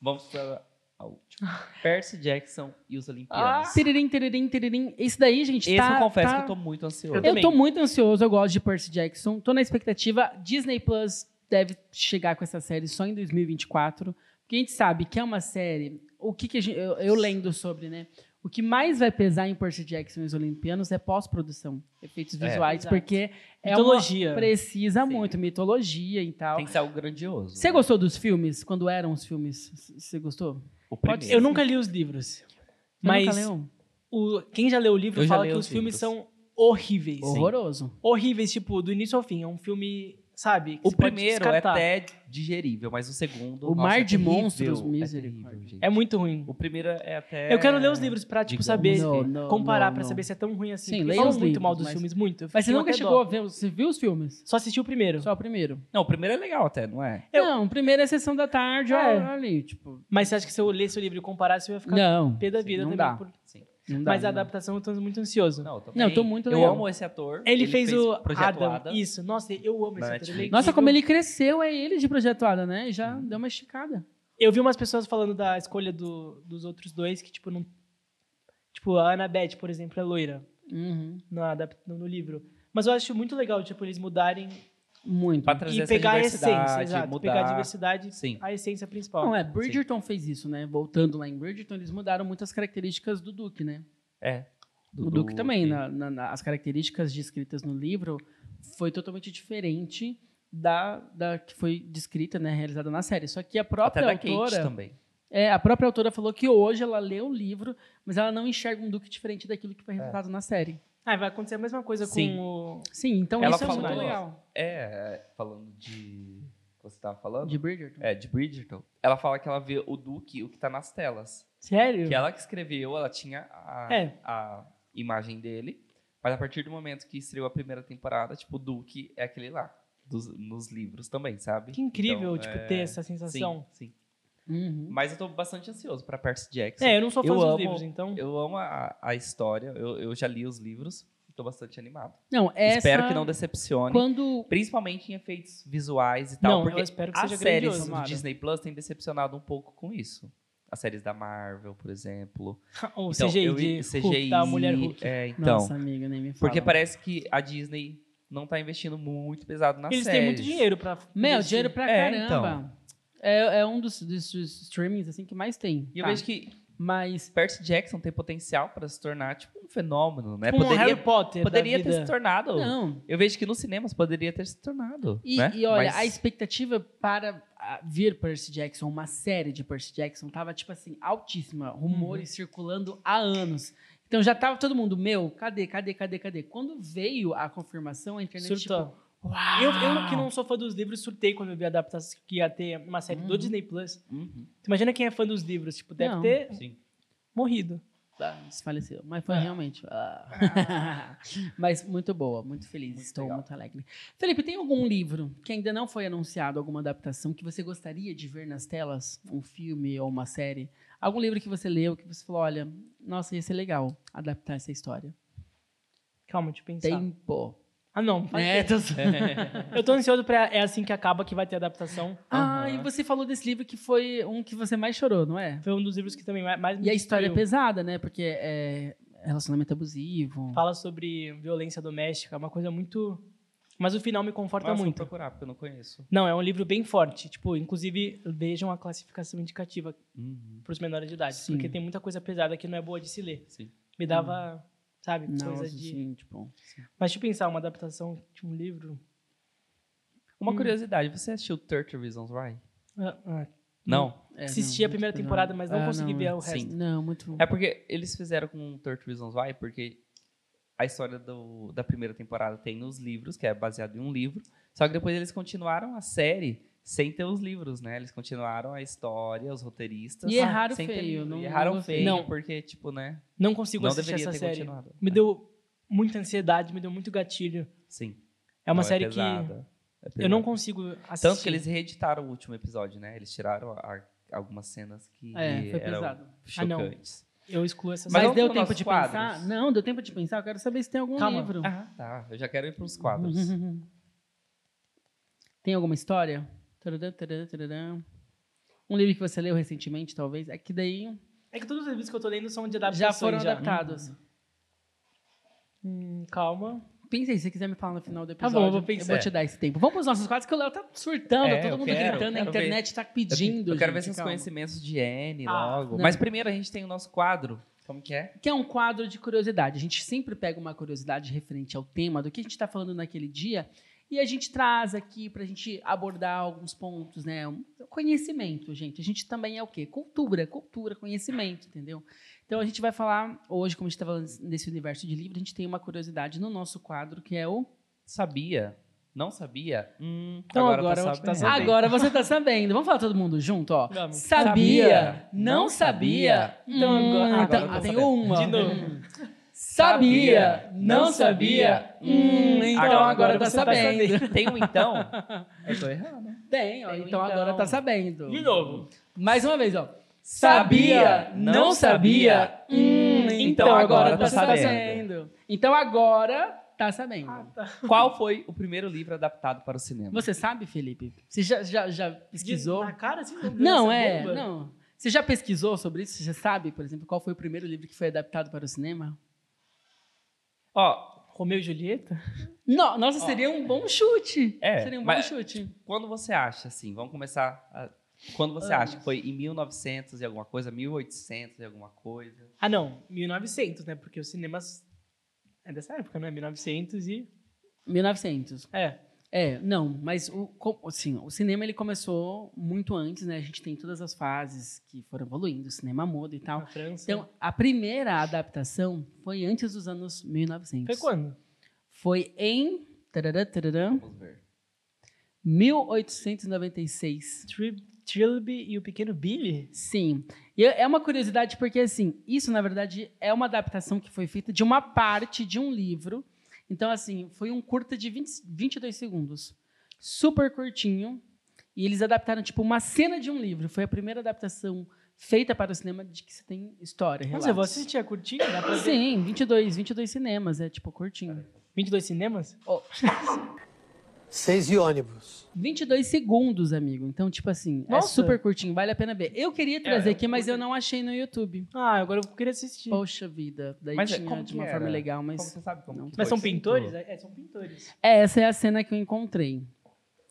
Vamos para a última. Percy Jackson e os Olimpianos. Tiririm, tiririm, tiririm. Esse daí, gente, Esse tá... eu confesso tá- que eu tô muito ansioso. Eu Eu tô muito ansioso, eu gosto de Percy Jackson. Tô na expectativa. Disney Plus deve chegar com essa série só em 2024. Porque a gente sabe que é uma série. O que, que a gente, eu, eu lendo sobre, né? O que mais vai pesar em Percy Jackson e os Olimpianos é pós-produção, efeitos É. visuais, Exato. porque é Mitologia. uma, precisa Sim. muito mitologia e tal. Tem que ser algo grandioso. Você né? gostou dos filmes? Quando eram os filmes? Você gostou? O primeiro. Eu nunca li os livros. Você Mas nunca leu? o, quem já leu o livro Eu já fala li que os os filmes livros. são horríveis. Horroroso. Horríveis, tipo, do início ao fim. É um filme, sabe? que O primeiro é até digerível, mas o segundo. O nossa, Mar é de terrível, Monstros, é misericórdia. É muito ruim. O primeiro é até. Eu quero ler os livros pra, tipo, saber, Não, não, comparar não, pra saber se é tão ruim assim. Sim, leia os muito livros, mal dos mas- filmes, muito. Mas você nunca chegou dó. a ver. Você viu os filmes? Só assisti o primeiro. Só o primeiro. Não, o primeiro é legal até, não é? Eu- Não, o primeiro é sessão da tarde, É. ali, tipo. Mas você acha que se eu lesse o livro e comparasse, eu ia ficar Não. pé da vida não também. dá. por- Sim. Não dá, Mas a não adaptação eu tô muito ansioso. Não, eu, também. Não, eu tô muito Eu legal. amo esse ator. Ele, fez, o Projeto Adam. Adam. Isso. Nossa, eu amo esse ator. Ele é. Nossa, como ele cresceu, é ele de Projeto Ada, né? Já deu uma esticada. Eu vi umas pessoas falando da escolha do- dos outros dois que, tipo, não... Tipo, a Annabeth, por exemplo, é loira Uhum. no, no livro. Mas eu acho muito legal, tipo, eles mudarem Muito. Pra trazer e essa pegar a essência, exato. mudar. Pegar a diversidade, Sim. a essência principal. Não, é, Bridgerton fez isso, né? Voltando lá em Bridgerton, eles mudaram muitas características do Duke, né? É. o Duke também, na- na- na- as características descritas no livro foi totalmente diferente da, da que foi descrita, né, realizada na série. Só que a Até própria da Kate autora, também. é, a própria autora falou que hoje ela lê o livro, mas ela não enxerga um Duke diferente daquilo que foi retratado na série. Ah, vai acontecer a mesma coisa Sim. com o. Sim, então Ela isso é falou- muito legal. É, falando de. Você tava falando? De Bridgerton. É, de Bridgerton. Ela fala que ela vê o Duque, o que tá nas telas. Sério? Que ela que escreveu, ela tinha a, É. a imagem dele. Mas a partir do momento que estreou a primeira temporada, tipo, o Duque é aquele lá. dos- nos livros também, sabe? Que incrível, Então, tipo, é, ter essa sensação. Sim, sim. Uhum. Mas eu tô bastante ansioso pra Percy Jackson. É, eu não sou fã Eu dos amo- livros, então. Eu amo a, a história, eu, eu já li os livros, tô bastante animado. Não, essa... Espero que não decepcione. Quando... Principalmente em efeitos visuais e tal. Não, eu porque espero que as seja séries grandioso, do Tomara. Disney Plus têm decepcionado um pouco com isso. As séries da Marvel, por exemplo. O Então, CGI eu- de CGI, Hulk, da mulher Hulk. É, então. Nossa, amiga, nem me fala. porque parece que a Disney não tá investindo muito pesado nas Eles séries. têm muito dinheiro pra. Meu, investir. dinheiro pra É, caramba. É, é um dos, dos streamings, assim, que mais tem. E eu tá? vejo que Mas... Percy Jackson tem potencial para se tornar tipo um fenômeno, né? Tipo um poderia Harry Potter. poderia ter se tornado. Não. Eu vejo que nos cinemas poderia ter se tornado. E, né? e olha, Mas- a expectativa para vir Percy Jackson, uma série de Percy Jackson, tava, tipo assim, altíssima. Rumores Uhum. circulando há anos. Então já tava todo mundo, meu, cadê, cadê, cadê, cadê? Quando veio a confirmação, a internet, Surtou. tipo, uau! Eu, eu, que não sou fã dos livros, surtei quando eu vi a adaptação que ia ter uma série do Uhum. Disney Plus. Uhum, Tu imagina quem é fã dos livros, tipo, deve Não. ter sim. morrido. Ah, desfaleceu. Mas foi Ah. realmente. ah. Mas muito boa, muito feliz. Muito Estou legal. muito alegre. Felipe, tem algum livro que ainda não foi anunciado, alguma adaptação que você gostaria de ver nas telas? Um filme ou uma série? Algum livro que você leu que você falou: olha, nossa, ia ser legal adaptar essa história? Calma, deixa eu pensar. Tempo. Ah, não. É, tô- Eu tô ansioso pra É Assim Que Acaba, que vai ter adaptação. Ah, Aham. e você falou desse livro que foi um que você mais chorou, não é? Foi um dos livros que também mais me E a história é pesada, né? Porque é relacionamento abusivo. Fala sobre violência doméstica, é uma coisa muito... Mas o final me conforta vou muito. procurar, porque eu não conheço. Não, é um livro bem forte. Tipo, inclusive, vejam a classificação indicativa Uhum, pros menores de idade. Sim. Porque tem muita coisa pesada que não é boa de se ler. sim. Me dava, sabe, Nossa, coisa de... sim, tipo. Mas deixa eu pensar, uma adaptação de um livro... Uma Hum. curiosidade, você assistiu 30 Reasons Why? Ah, ah, Não? é, Assisti a muito primeira temporada, mas não Ah, consegui ver o sim. resto. Não, muito. É porque eles fizeram com 30 Reasons Why, porque a história do- da primeira temporada tem nos livros, que é baseado em um livro, só que depois eles continuaram a série sem ter os livros, né? Eles continuaram a história, os roteiristas. E erraram sem feio, não- e não erraram gostei. feio, Não. porque, tipo, né? Não consigo Não assistir essa série. continuado. Me É. deu muita ansiedade, me deu muito gatilho. Sim. É uma Não, série pesada, é que eu não consigo assistir. Tanto que eles reeditaram o último episódio, né? Eles tiraram a- algumas cenas que É, foi eram pesado. Ah, não. chocantes. Eu excluo essa Mas Mas, série. deu tempo de quadros. pensar? Não, deu tempo de pensar. Eu quero saber se tem algum Calma. livro. Ah, tá. Eu já quero ir pros quadros. Tem alguma história? Um livro que você leu recentemente, talvez? É que daí É que todos os livros que eu tô lendo são de já adaptações. foram já. adaptados. Hum, calma. Pensei, se você quiser me falar no final do Tá episódio, bom, eu vou pensar. te dar esse tempo. Vamos pros nossos quadros, que o Léo tá surtando, É, todo eu mundo quero, gritando, a internet tá pedindo, Eu quero ver gente, seus calma. conhecimentos de N Ah, logo. não. Mas primeiro a gente tem o nosso quadro. Como que é? Que é um quadro de curiosidade. A gente sempre pega uma curiosidade referente ao tema do que a gente está falando naquele dia e a gente traz aqui para a gente abordar alguns pontos, né? Conhecimento, gente. A gente também é o quê? Cultura, cultura, conhecimento, entendeu? Então a gente vai falar hoje, como a gente está falando desse universo de livro, a gente tem uma curiosidade no nosso quadro que é o Sabia? Não sabia? Hum, Então agora, agora tá vou te sabendo. Agora você está sabendo. Vamos falar todo mundo junto, ó. Vamos. Sabia? Sabia? Não Não sabia? sabia? Então Hum, agora- então, agora eu tô ah, tem uma. De novo. Sabia? Não sabia? Hum, então Agora- agora, tá tá sabendo. Tem um então? Eu tô errado. Tem, ó, Tem, então, agora então. tá sabendo. De novo. Mais uma vez, ó. Sabia? Não sabia? Hum, então, então agora, agora tá tá sabendo. sabendo. Então agora tá sabendo. Qual foi o primeiro livro adaptado para o cinema? Você sabe, Felipe? Você já, já, já pesquisou? Na cara, assim, não, é. bomba. Não. Você já pesquisou sobre isso? Você já sabe, por exemplo, qual foi o primeiro livro que foi adaptado para o cinema? Ó, Romeu e Julieta? Não, nossa, seria um bom chute. É, seria um bom chute. quando você acha, assim, vamos começar... a- Quando você acha que foi em 1900 e alguma coisa, 1800 e alguma coisa... Ah, não. 1900, né? Porque os cinemas... É dessa época, né? 1900 e... 1900. É. É, não, mas o, assim, o cinema ele começou muito antes, né? A gente tem todas as fases que foram evoluindo, o cinema muda e tal. Na França. Então, a primeira adaptação foi antes dos anos 1900. Foi quando? Foi em tarará, tarará, Vamos ver. 1896. Tri Trilby e o Pequeno Billy? Sim. E é uma curiosidade porque, assim, isso, na verdade, é uma adaptação que foi feita de uma parte de um livro. Então, assim, foi um curta de 20, 22 segundos. Super curtinho. E eles adaptaram, tipo, uma cena de um livro. Foi a primeira adaptação feita para o cinema de que você tem história, Mas eu vou relatos. assistir, é curtinho? Dá pra ver? Sim, 22, 22 cinemas. É, tipo, curtinho. 22 cinemas? Seis e ônibus. 22 segundos, amigo. Então, tipo assim, é Nossa. super curtinho. Vale a pena ver. Eu queria trazer eu aqui, mas eu não achei no YouTube. Ah, agora eu queria assistir. Poxa vida. Daí Mas é, tinha de uma era? forma legal, mas... Como você sabe como não. que Mas são pintores? É, são pintores. É, essa é a cena que eu encontrei.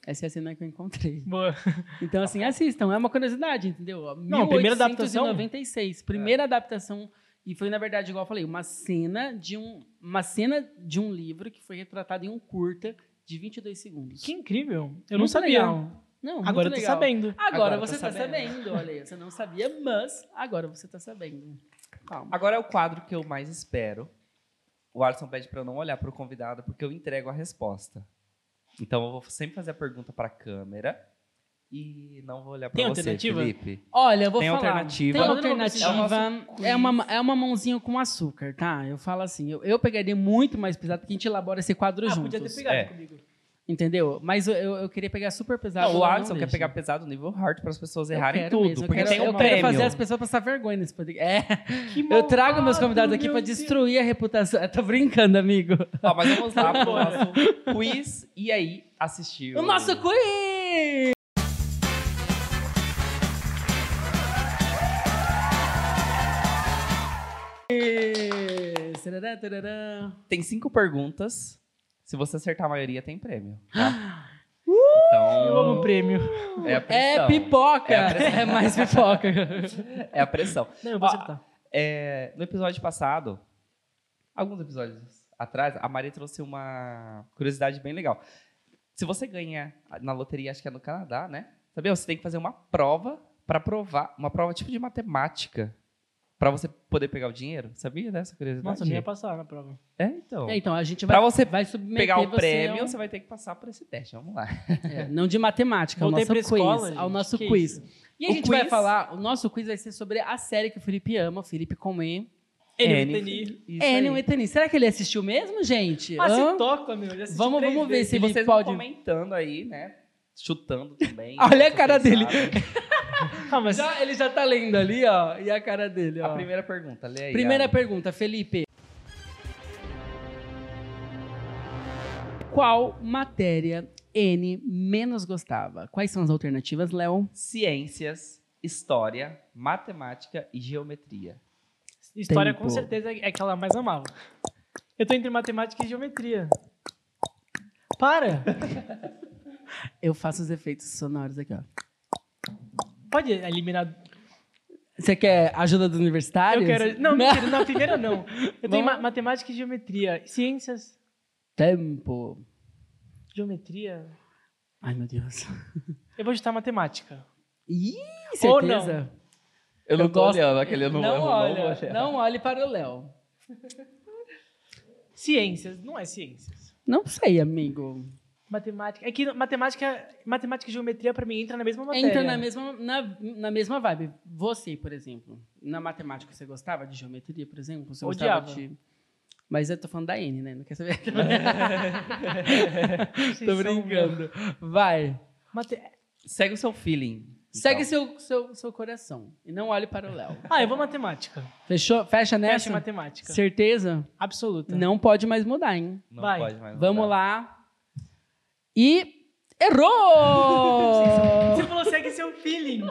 Essa é a cena que eu encontrei. Boa. Então, assim, assistam. É uma curiosidade, entendeu? Não, primeira adaptação? 1896. Primeira adaptação. E foi, na verdade, igual eu falei, uma cena de um, uma cena de um livro que foi retratado em um curta de 22 segundos. Que incrível. Eu não sabia. legal. Não, Agora eu tô legal. sabendo. Agora, Agora você tô tá sabendo. sabendo. Olha aí, você não sabia, mas agora você tá sabendo. Calma. Agora é o quadro que eu mais espero. O Alisson pede para eu não olhar para o convidado porque eu entrego a resposta. Então eu vou sempre fazer a pergunta para a câmera e não vou olhar para Tem você, alternativa? Felipe. Olha, eu vou Tem falar. alternativa? Tem Eu alternativa. É uma, é uma mãozinha com açúcar, tá? Eu falo assim, eu, eu pegaria muito mais pesado porque a gente elabora esse quadro Ah, juntos. podia ter pegado É. comigo. Entendeu? Mas eu, eu, eu queria pegar super pesado. Não, o Alisson quer pegar pesado nível hard para as pessoas Eu errarem quero tudo, mesmo, eu porque quero, tem um eu prêmio. quero fazer as pessoas passar vergonha nesse podcast. É. Que Eu trago meus convidados aqui meu pra Deus. destruir a reputação. Eu tô brincando, amigo. Ó, mas vamos lá pro nosso quiz e aí assistiu. O nosso quiz! Tem cinco perguntas. Se você acertar a maioria, tem prêmio. tá? Então, Eu amo prêmio. é a É pipoca! É pressão. É, mais pipoca. É a pressão. Não, eu vou Ó, acertar. É, no episódio passado, alguns episódios atrás, a Maria trouxe uma curiosidade bem legal. Se você ganha na loteria, acho que é no Canadá, né? Sabia? Você tem que fazer uma prova para provar, uma prova tipo de matemática, para você poder pegar o dinheiro. Sabia dessa curiosidade? Nossa, eu nem ia passar na prova. É, então. É, então, a gente vai, Pra você vai submeter pegar o você prêmio, ao- você vai ter que passar por esse teste. Vamos lá. É, não de matemática, ao Voltei nosso pra quiz. escola, ao nosso que quiz. isso? E a O gente vai quiz- falar, o nosso quiz vai ser sobre a série que o Felipe ama, o Felipe com E. Ele. Isso É, aí. não Etani. Será que ele assistiu mesmo, gente? Ah, Hã? se toca, meu. Vamos- três vamos ver vezes. se E ele vocês pode- vão comentando aí, né? Chutando também. Olha a se cara dele. Ah, mas Já- ele já tá lendo ali, ó, e a cara dele, ó. A primeira pergunta, lê aí. Primeira Alan. pergunta, Felipe. Qual matéria N menos gostava? Quais são as alternativas, Léo? Ciências, história, matemática e geometria. história Tempo. com certeza é que ela mais amava. Eu tô entre matemática e geometria. Para! Eu faço os efeitos sonoros aqui, ó. Pode eliminar. Você quer ajuda dos universitários? Eu quero. Não, mentira, na primeira não. Eu tenho ma- matemática e geometria. Ciências, Tempo. geometria. Ai, meu Deus. Eu vou chutar matemática. Ih, Ou certeza? Eu não Eu tô gosto- olhando, aquele eu não, Não, eu não olha, não olhe para o Léo. Ciências, não é ciências. Não sei, amigo. Matemática. É que matemática, matemática e geometria pra mim entra na mesma matéria. Entra na mesma, na, na mesma vibe. Você, por exemplo, na matemática você gostava de geometria, por exemplo? Você Odiava. gostava de... Mas eu tô falando da N, né? Não quer saber? Tô brincando. Vai. Mate- Segue o seu feeling. Segue então. seu, seu, seu coração. E não olhe para o Léo. Ah, eu vou matemática. Fechou? Fecha nessa? Fecha matemática. Certeza? Absoluta. Não pode mais mudar, hein? Não Vai. pode mais Vamos mudar. lá. E errou! Você falou segue seu feeling.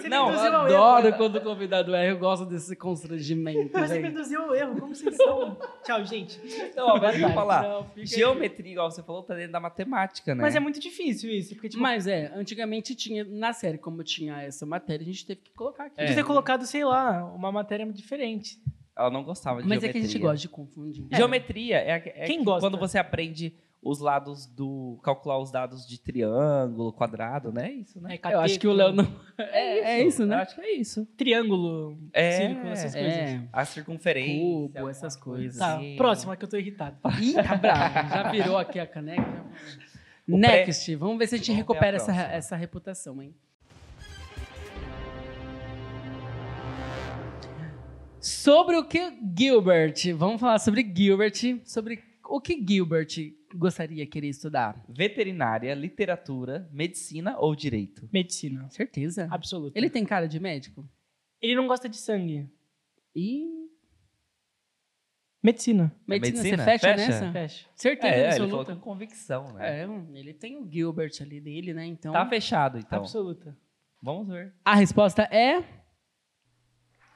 Você Não, me induziu Eu adoro erro. quando o convidado erra. Eu gosto desse constrangimento. Mas você induziu ao erro. Como vocês são? Tchau, gente. Não, agora eu vou falar. Não, fica aí. Geometria, igual você falou, tá dentro da matemática, né? Mas é muito difícil isso. Porque, tipo, Mas é, antigamente tinha, na série, como tinha essa matéria, a gente teve que colocar aqui. podia ter colocado, sei lá, uma matéria diferente. Ela não gostava de Mas é geometria. que a gente gosta de confundir. Geometria é, a- é Quem que gosta? quando você aprende os lados do. calcular os dados de triângulo, quadrado, né? É isso, né? É, Eu acho que o Léo não. É, é isso, Eu né? acho que é isso. Triângulo, É, círculo, essas coisas. É. A circunferência. Cubo, essas coisa coisas. Tá, assim. próxima que eu tô irritado. Ih, tá bravo. Já virou aqui a caneca. O Next. Vamos ver se a gente Vamos ver a recupera essa, essa reputação, hein? Sobre o que Gilbert, vamos falar sobre Gilbert, sobre o que Gilbert gostaria de querer estudar. Veterinária, literatura, medicina ou direito? Medicina. Certeza. Absoluta. Ele tem cara de médico? Ele não gosta de sangue. E Medicina. medicina, medicina? você fecha, Fecha? nessa? Fecha. Certeza É, ele falou absoluta. com convicção, né? É, ele tem o Gilbert ali dele, né? Então, Tá fechado, então. Absoluta. Vamos ver. a resposta é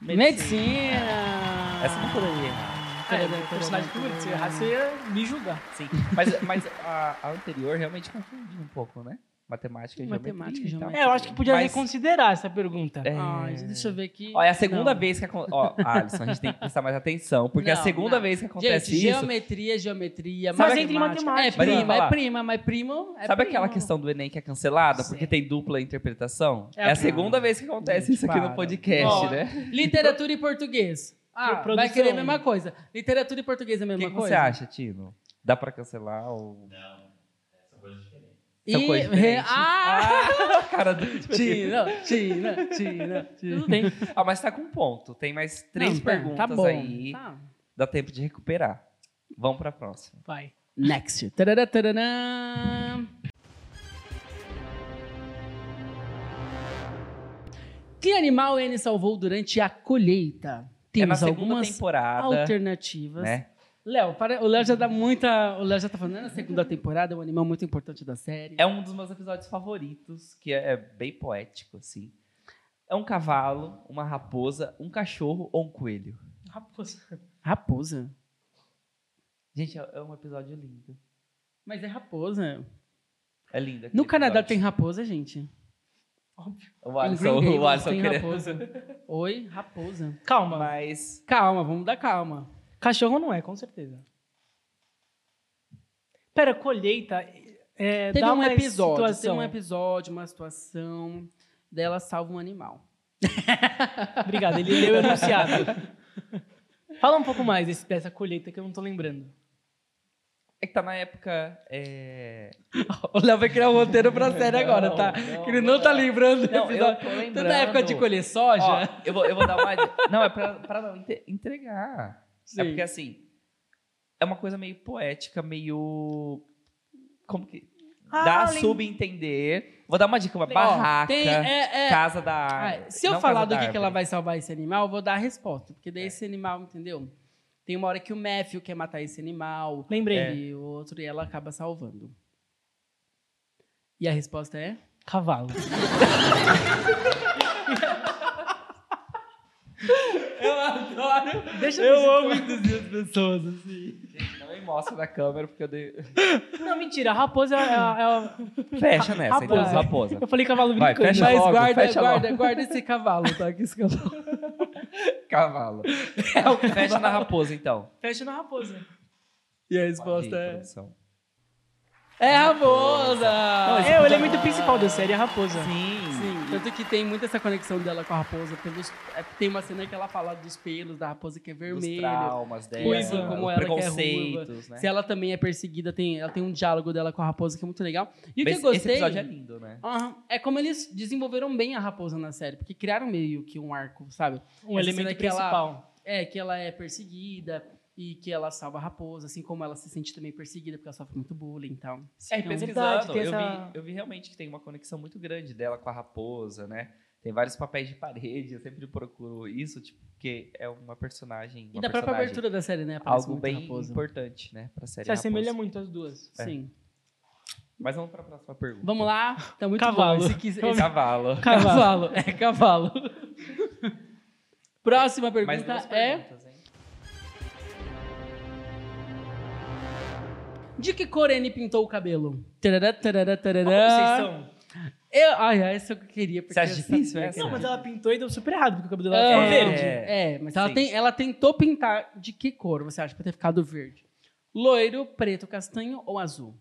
Medicina. medicina. Essa não poderia errar. É, meu personagem favorito. Se eu errar, você ia me julgar. Sim. Mas, mas a, a anterior realmente confundiu um pouco, né? Matemática e Matemática geometria. É, eu acho que podia Mas- reconsiderar essa pergunta. É. Ai, deixa eu ver aqui. Ó, é a segunda Não. vez que acontece. Ó, Alisson, a gente tem que prestar mais atenção, porque é a Não, segunda não. vez que acontece Gente, isso. geometria, geometria, Mas matemática. matemática. É prima, é prima, mas primo é Sabe primo. aquela questão do Enem que é cancelada porque tem dupla interpretação? É É, a a- segunda vez que acontece Gente, isso aqui para. no podcast, Ó, né? Literatura e português. Ah, Produção. vai querer a mesma coisa. Literatura e português é a O mesma que, que coisa? você acha, Tino? Dá pra cancelar ou. E, São coisas diferentes. Ah! Cara do... Tina, Tina, Tina, Tina. Tudo bem. Ah, mas tá com ponto. Tem mais três Não, tá- perguntas tá bom. aí. Tá. Dá tempo de recuperar. Vamos pra próxima. Vai. Next. Tarará, tarará. Que animal ele salvou durante a colheita? É Temos segunda algumas temporada. alternativas. Né? Léo, para- o Léo já dá muita. O Léo já tá falando, é na segunda temporada, é um animal muito importante da série. É um dos meus episódios favoritos, que é bem poético, assim. É um cavalo, uma raposa, um cachorro ou um coelho? Raposa. Raposa. Gente, é é um episódio lindo. Mas é raposa. É aquele No Canadá tem episódio. raposa, gente. O Em Alisson, Green o Alisson tem querendo- raposa. Oi, raposa. Calma. Mas Calma, vamos dar calma. Cachorro não é, com certeza. Pera, colheita. É, Teve dá um uma episódio, teve situação. um episódio, uma situação dela salva um animal. Obrigado, ele leu o enunciado. Fala um pouco mais desse- dessa colheita que eu não tô lembrando. É que tá na época. É... O Léo vai criar um roteiro pra série agora, Não, tá? não, que ele não tá lembrando do Não, eu episódio. tô Tanto lembrando. na época de colher soja. Ó, eu, vou, eu vou dar uma. Não, é pra, pra não entre- entregar. Sim. É porque assim. É uma coisa meio poética, meio. Como que. Ah, dá a lem- subentender. Vou dar uma dica: uma barraca, tem- é- é- casa da Ah, se eu Não falar do que, que ela vai salvar esse animal, eu vou dar a resposta. Porque É. daí esse animal, entendeu? Tem uma hora que o Matthew quer matar esse animal. Lembrei. E o outro, e ela acaba salvando. E a resposta é? Cavalo. Eu adoro. Deixa Eu eu amo induzir as pessoas assim. Gente, não me mostra na câmera, porque eu dei. Não, mentira. A raposa é, a- é a- Fecha nessa, então, Raposa. raposa. Eu falei cavalo Vai, brincando. fecha Mas logo, guarda, fecha guarda, logo. guarda esse cavalo, tá? Que esse cavalo. Cavalo. Fecha na raposa, então. Fecha na raposa. E a resposta é. produção. É a raposa! É o elemento principal da série, é a raposa. Sim. Tanto que tem muito essa conexão dela com a raposa. Pelos, é, tem uma cena que ela fala dos pelos da raposa que é Dos vermelho. traumas dela, Ruiva. Como os ela que é ruiva. preconceitos, né? Se ela também é perseguida, tem, ela tem um diálogo dela com a raposa que é muito legal. E o que eu gostei. Esse episódio é lindo, né? É como eles desenvolveram bem a raposa na série, porque criaram meio que um arco, sabe? Um Essa elemento que ela- principal. É, que ela é perseguida e que ela salva a raposa, assim como ela se sente também perseguida, porque ela sofre muito bullying e tal. É, e Então, pesquisando, eu, essa- vi, eu vi realmente que tem uma conexão muito grande dela com a raposa, né? Tem vários papéis de parede, eu sempre procuro isso, tipo, porque é uma personagem. E uma da própria abertura da série, né? Aparece Algo bem a raposa. importante, né? Pra série Se assemelha Raposa. muito as duas. É. Sim. Mas vamos pra próxima pergunta. Vamos lá, tá muito Cavalo. bom. Esse, quis- esse- Cavalo. Cavalo. É cavalo. Próxima pergunta é: perguntas, De que cor N pintou o cabelo? Tarará, tarará, tarará. Como vocês são? Eu, ai, essa eu queria. porque Você acha difícil essa- essa? Não, mas ela pintou e deu super errado, porque o cabelo dela ficou É, verde. é, mas ela, tem, ela tentou pintar de que cor você acha pra ter ficado verde? Loiro, preto, castanho ou azul?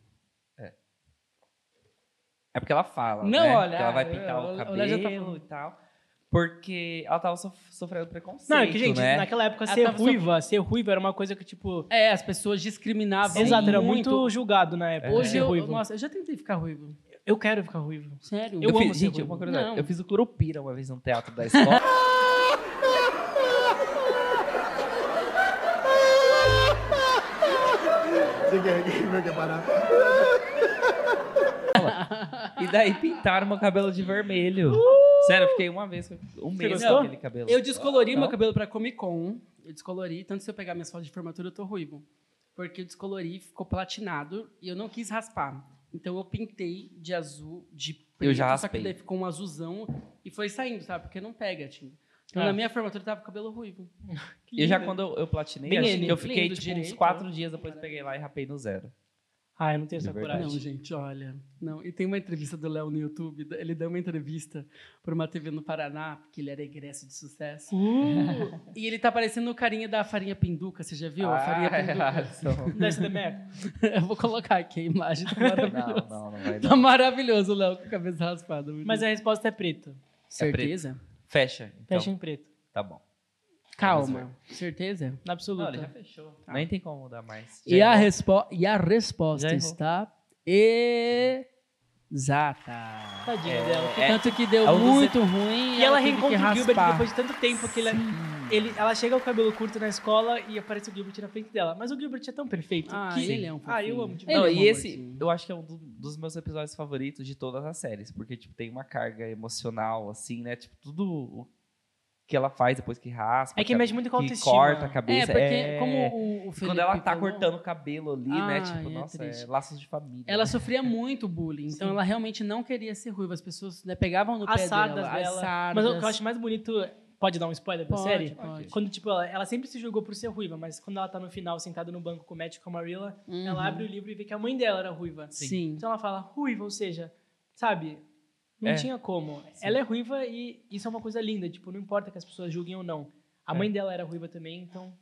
É porque ela fala, Não, né? olha, que ela vai pintar eu- o eu cabelo já tá e tal. Porque ela tava sof- sofrendo preconceito, Não, é que, gente, né? naquela época Ela ser ruiva, ser ruiva era uma coisa que, tipo. É, as pessoas discriminavam Exato, era muito. muito julgado na época. Hoje ser eu, ruivo. nossa, eu já tentei ficar ruivo. Eu quero ficar ruivo. Sério? Eu Eu amo fiz, ser gente, ruivo. uma curiosidade. Não. Eu fiz o Curupira uma vez no teatro da escola. e daí pintaram meu cabelo de vermelho. Sério, eu fiquei uma vez, um mês com aquele cabelo. Eu descolori Não? meu cabelo pra Comic Con. Eu descolori, tanto se eu pegar minhas fotos de formatura, eu tô ruivo. Porque eu descolori, ficou platinado e eu não quis raspar. Então eu pintei de azul, de preto, Eu já só que raspei. daí ficou um azulzão e foi saindo, sabe? Porque não pega, tinha. Então Ah. na minha formatura tava com cabelo ruivo. E já quando eu, eu platinei, Bem que eu fiquei lindo, tipo, direito, uns quatro dias depois peguei lá e rapei no zero. Ah, eu não tenho De essa verdade. Não, coragem. gente, olha. Não. E tem uma entrevista do Léo no YouTube. Ele deu uma entrevista para uma TV no Paraná, porque ele era egresso de sucesso. Uh, E ele tá parecendo o carinha da farinha pinduca, você já viu? a farinha Ah, pinduca. Desce da. Eu vou colocar aqui a imagem, tá maravilhoso. Não, não, não vai Tá dar. maravilhoso o Léo com a cabeça raspada. Mas a resposta é preto. Certeza? Fecha. Então. Fecha em preto. Tá bom. Calma. Certeza? Na Não, absoluta. ele já fechou. Nem tem como mudar mais. E a, respo e a resposta está exata. Tadinha É, dela. é- Tanto que deu é muito ruim E ela reencontra o Gilbert depois de tanto tempo que ele, ele, ela chega com o cabelo curto na escola e aparece o Gilbert na frente dela. Mas o Gilbert é tão perfeito. Ah, que... ele é um Ah, eu amo demais. Ele Não, é um e esse, eu acho que é um do- dos meus episódios favoritos de todas as séries, porque, tipo, tem uma carga emocional, assim, né? Tipo, tudo o que ela faz depois que raspa. É que mexe muito com a autoestima. corta a É, cabeça. porque é. como o, o Felipe quando ela tá falou, cortando o cabelo ali, né? Ai, Tipo, é nossa, é triste. laços de família. Ela sofria muito bullying, então Sim. ela realmente não queria ser ruiva. As pessoas né, pegavam no As pé dela. dela. As sardas. Mas o que eu acho mais bonito. Pode dar um spoiler da Pode, série? pode. Quando, tipo, ela, ela sempre se julgou por ser ruiva, mas quando ela tá no final, sentada no banco com o Matt e com a Marilla, Uhum. ela abre o livro e vê que a mãe dela era ruiva. Sim. Então ela fala ruiva, ou seja, sabe? Não É. tinha como. Ela é ruiva e isso é uma coisa linda. Tipo, não importa que as pessoas julguem ou não. A mãe dela era ruiva também, então.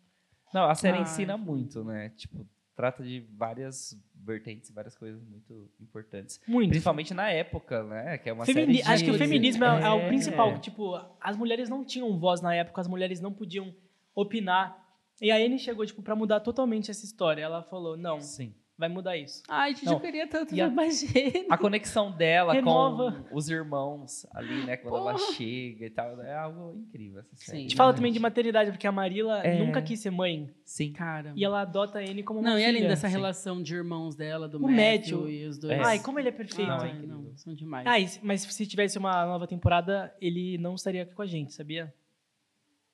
Não, a série Ai, ensina que muito, né? Tipo, trata de várias vertentes, várias coisas muito importantes. Muito. Principalmente na época, né? Que é uma Femini- série de... Acho que o feminismo é, é o É. principal. Tipo, as mulheres não tinham voz na época, as mulheres não podiam opinar. E a Anne chegou, tipo, pra mudar totalmente essa história. Ela falou, não, Sim. Vai mudar isso. Ai, gente, Não. eu queria tanto a- ver mais gente. A conexão dela Renova. com os irmãos ali, né? Quando ela Porra. chega e tal. É algo incrível essa série. Sim. A gente fala também de maternidade, porque a Marilla É. nunca quis ser mãe. Sim. Cara. E ela adota a Anne como uma Não, e filha. além dessa sim. relação de irmãos dela, do O Matthew, Matthew. e os dois. É. Ai, como ele é perfeito. Ai, é não, são demais. Se- mas se tivesse uma nova temporada, ele não estaria aqui com a gente, sabia?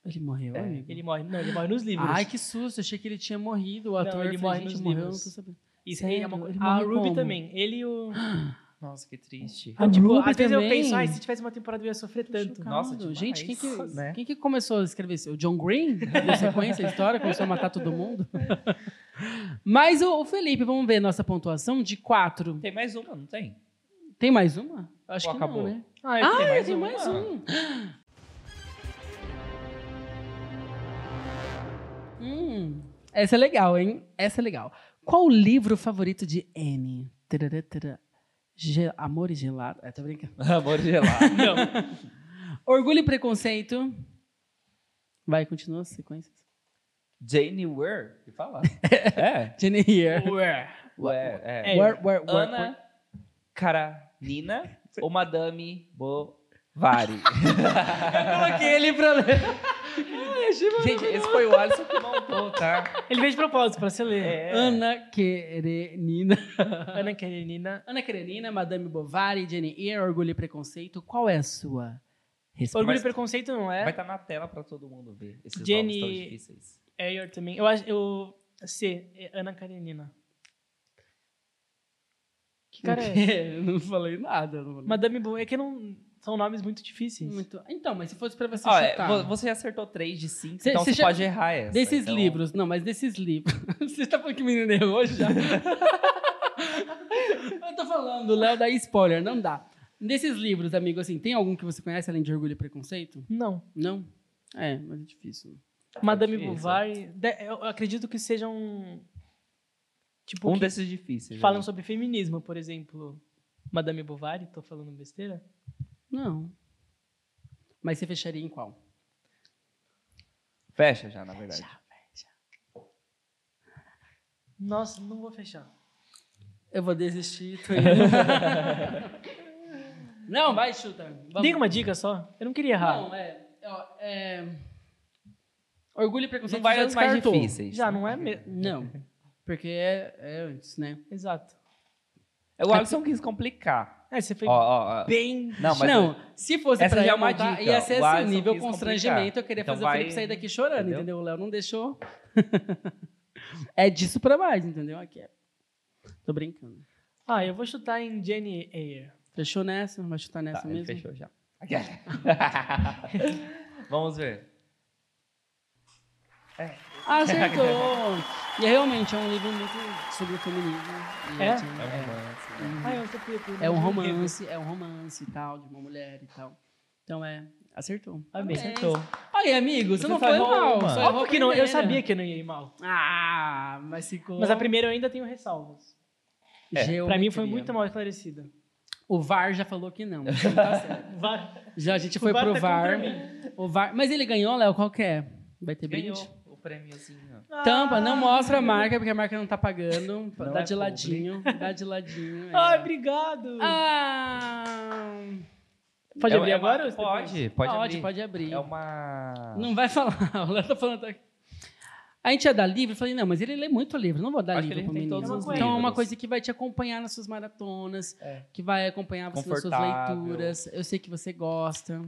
Ele morreu, É. amigo? Ele morre. Não, ele morre nos livros. Ai, que susto. Achei que ele tinha morrido. O Não, ator ele falei, morre gente, nos morreu, livros. não tô sabendo. Isso Sério? aí é uma coisa. A Ruby como? também. Ele e o. Nossa, que triste. A tipo, Ruby às vezes eu também? penso, ai, se tivesse uma temporada eu ia sofrer tanto. Chocado. Nossa, demais, gente, quem que, né? quem que começou a escrever isso? O John Green? Deu sequência a história? Começou a matar todo mundo? Mas o, o Felipe, vamos ver nossa pontuação de quatro. Tem mais uma, não tem? Tem mais uma? Acho Ou que acabou? não, né? Ah, eu Ah, tenho mais tem um. mais um. Hum, essa é legal, hein? Essa é legal. Qual o livro favorito de Anne? Tarará, tará. Ge- Amor e Gelado. É, tô brincando. Amor gelado. Não. Orgulho e Preconceito. Vai, continua as sequências. Jane Ware, que fala? é. Jenny here. Ué. Ué, é. Where, where, where, Ana Karanina ou Madame Bovary? Coloquei ele pra ler. Gente, esse foi o Alisson que montou, tá? Ele veio de propósito pra você ler. É. Ana Karenina. Ana Karenina. Ana Karenina, Madame Bovary, Jenny Eyre, Orgulho e Preconceito. Qual é a sua resposta? Orgulho e Preconceito não Vai é. estar na tela pra todo mundo ver esses Jenny- nomes tão difíceis. Ayer também. Eu acho. Eu. C. é Ana Karenina. Que cara é? Eu não falei nada. Não falei. Madame Bo... É que não. São nomes muito difíceis. Muito- Então, mas se fosse pra você é, chutar... vo- você acertou 3 de 5, Cê- então cê você já- pode errar essa. Desses então- livros, não, mas desses livros. Você tá falando que o menino errou já? Eu tô falando, o Léo dá spoiler, não dá. Desses livros, amigo, assim, tem algum que você conhece além de Orgulho e Preconceito? Não. Não? É, mas é difícil. Madame difícil. Bovary. Eu acredito que sejam Tipo, Um desses difíceis. falam aí. sobre feminismo, por exemplo. Madame Bovary, tô falando besteira? Não. Mas você fecharia em qual? Fecha já, na verdade. Nossa, não vou fechar. Eu vou desistir. Tô indo. não, vai, chuta. Vamos. Tem uma dica só? Eu não queria errar. Não, é, ó, é... Orgulho e preconceito Não vai já mais descartou. difíceis. Já não é mesmo. Não. Porque é, é antes, né? Exato. O Alisson quis complicar. É, você foi Ó, ó, bem. Não, mas não, se fosse essa pra é eu uma montar, dica. ia ser O assim, Alisson nível quis constrangimento. complicar. Eu queria Então fazer o vai- Felipe sair daqui chorando, Entendeu? entendeu? O Léo não deixou. é disso pra mais, entendeu? Aqui é. Tô brincando. Ah, eu vou chutar em Jenny Ayer. Fechou nessa? Vai chutar nessa Tá, mesmo? fechou já. Vamos ver. Ah, acertou! e é realmente é um livro muito sobre o feminismo. E É? assim, É um romance. né? Ah, eu tô preto. é um romance, é um romance e tal, de uma mulher e tal. Então é. Acertou. Amei. Acertou. Aí, amigo, você, Você não só foi mal. errou Óbvio que não, eu sabia que eu não ia ir mal. Ah, mas ficou. Mas a primeira eu ainda tenho ressalvas. É, Pra mim foi muito mal esclarecida. O VAR já falou que não. tá certo. Já a gente O foi VAR pro tá VAR. O VAR. Mas ele ganhou, Léo? Qual que é? Vai ter brinde? Ganhou o prêmiozinho. Tampa, não Ah. mostra a marca, porque a marca não tá pagando. Não dá é de ladinho. Dá de ladinho. é. Ai, obrigado. Ah, Pode É- abrir é agora? você Pode, depois? pode, pode, abrir. pode abrir. É uma... Não vai falar. O Léo tá falando. A gente ia dar livro, eu falei, não, mas ele lê muito livro, não vou dar Acho livro pro tem menino. todos os então é uma coisa que vai te acompanhar nas suas maratonas, É. que vai acompanhar você nas suas leituras. Eu sei que você gosta.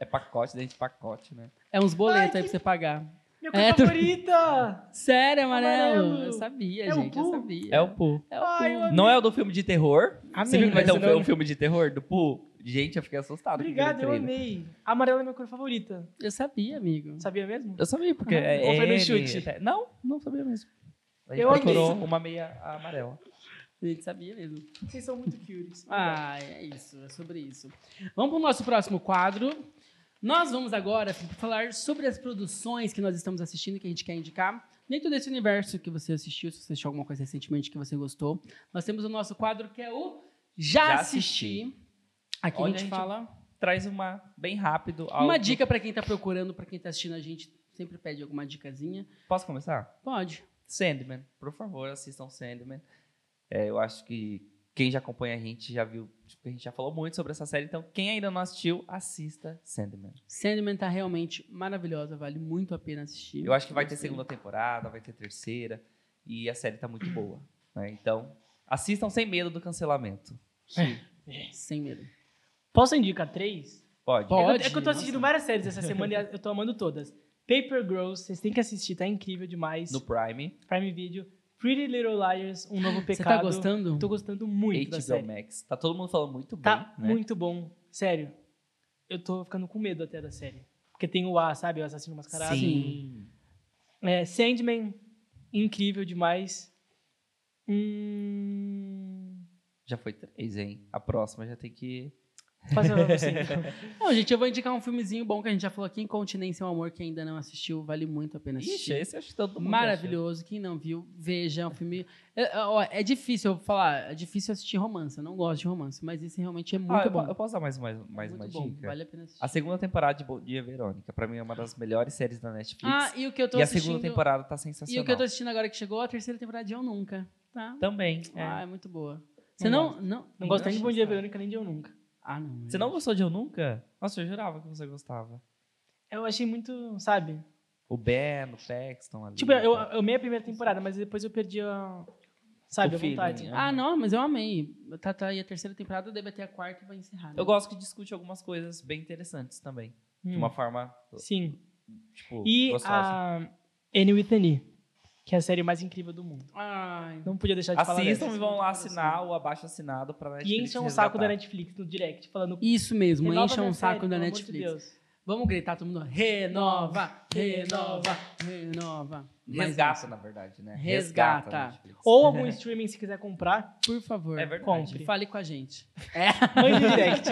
É pacote dentro de pacote, né? É uns boletos Ai, aí que- pra você pagar. Minha cor É, tu- favorita! Sério, amarelo? Amarelo. Eu sabia, É gente, eu sabia. É o Pooh. É o Ai, Pooh. Não é o do filme de terror? Amei, Você viu que vai ter um, não- um filme de terror do Pooh? Gente, eu fiquei assustado. Obrigado, eu amei. Amarelo é minha cor favorita. Eu sabia, amigo. Sabia mesmo? Eu sabia, porque Uhum. é Ou foi no chute? Não, não sabia mesmo. A gente Eu procurou amei. uma meia amarela. A gente sabia mesmo. Vocês são muito curious. Ah, é isso, é sobre isso. Vamos para o nosso próximo quadro. Nós vamos agora falar sobre as produções que nós estamos assistindo, que a gente quer indicar. Dentro desse universo que você assistiu, se você assistiu alguma coisa recentemente que você gostou, nós temos o nosso quadro que é o Já, Já assisti. Assisti. Aqui Onde a a gente gente fala Traz uma bem rápido. uma algo- dica para quem está procurando, para quem está assistindo a gente, sempre pede alguma dicasinha. Posso começar? Pode. Sandman, por favor, assistam Sandman. É, eu acho que quem já acompanha a gente já viu, tipo, a gente já falou muito sobre essa série, então quem ainda não assistiu, assista Sandman. Sandman tá realmente maravilhosa, vale muito a pena assistir. Eu acho que vai ter segunda temporada, vai ter terceira, e a série tá muito boa. né? Então, assistam sem medo do cancelamento. Sem medo. Posso indicar três? Pode. Pode. É que eu- É que eu tô assistindo nossa. várias séries essa semana e eu tô amando todas. Paper Girls, vocês têm que assistir, tá incrível demais. No Prime, Prime Video. Pretty Little Liars, Um Novo Você Pecado. tá gostando? Tô gostando muito da HBO série. Max. Tá todo mundo falando muito bem, Tá né? muito bom. Sério. Eu tô ficando com medo até da série. Porque tem o A, sabe? O assassino mascarado. Sim. É, Sandman, incrível demais. Hum... Já foi três, hein? A próxima já tem que... Então. Não, gente, eu vou indicar um filmezinho bom que a gente já falou aqui, Incontinência é um Amor, que ainda não assistiu, vale muito a pena Ixi, assistir. esse eu acho que todo mundo Maravilhoso, quem não viu, veja, é um filme... É, é, ó, é difícil eu falar, é difícil assistir romance, eu não gosto de romance, mas esse realmente é muito Ah, eu, bom. eu posso dar mais, mais, mais muito uma bom, dica? vale a pena assistir. A segunda temporada de Bom Dia Verônica, pra mim é uma das melhores séries da Netflix. Ah, e o que eu tô e a assistindo... segunda temporada tá E sensacional. o que eu tô assistindo agora que chegou, a terceira temporada de Eu Nunca, tá? Também. é. Ah, é muito boa. Você Não não... Não, Não gosto nem de Bom Dia. Verônica, nem de Eu Nunca. Ah, não. Você não gostou de Eu Nunca? Nossa, eu jurava que você gostava. Eu achei muito, sabe? O Ben, o Paxton ali. Tipo, eu, eu amei a primeira temporada, mas depois eu perdi a... Sabe, a vontade. feeling, Ah, não, mas eu amei. Tá, tá aí a terceira temporada, deve ter a quarta e vai encerrar. né? Eu gosto que discute algumas coisas bem interessantes também. De Hum, uma forma, Sim. tipo, E gostosa. a Annie with an E, que é a série mais incrível do mundo. Ai, Não podia deixar de falar Assistam e vão lá assinar o abaixo assinado pra Netflix. E enchem um saco da. Netflix no direct, falando... Isso mesmo, "Renova encha um minha saco série, da de Netflix. Deus." Vamos gritar todo mundo. Renova, renova, renova. Resgata, na verdade, né? Resgata. a Netflix. Ou algum streaming, se quiser comprar, Por favor. É verdade. compre. Fale com a gente. mande direct.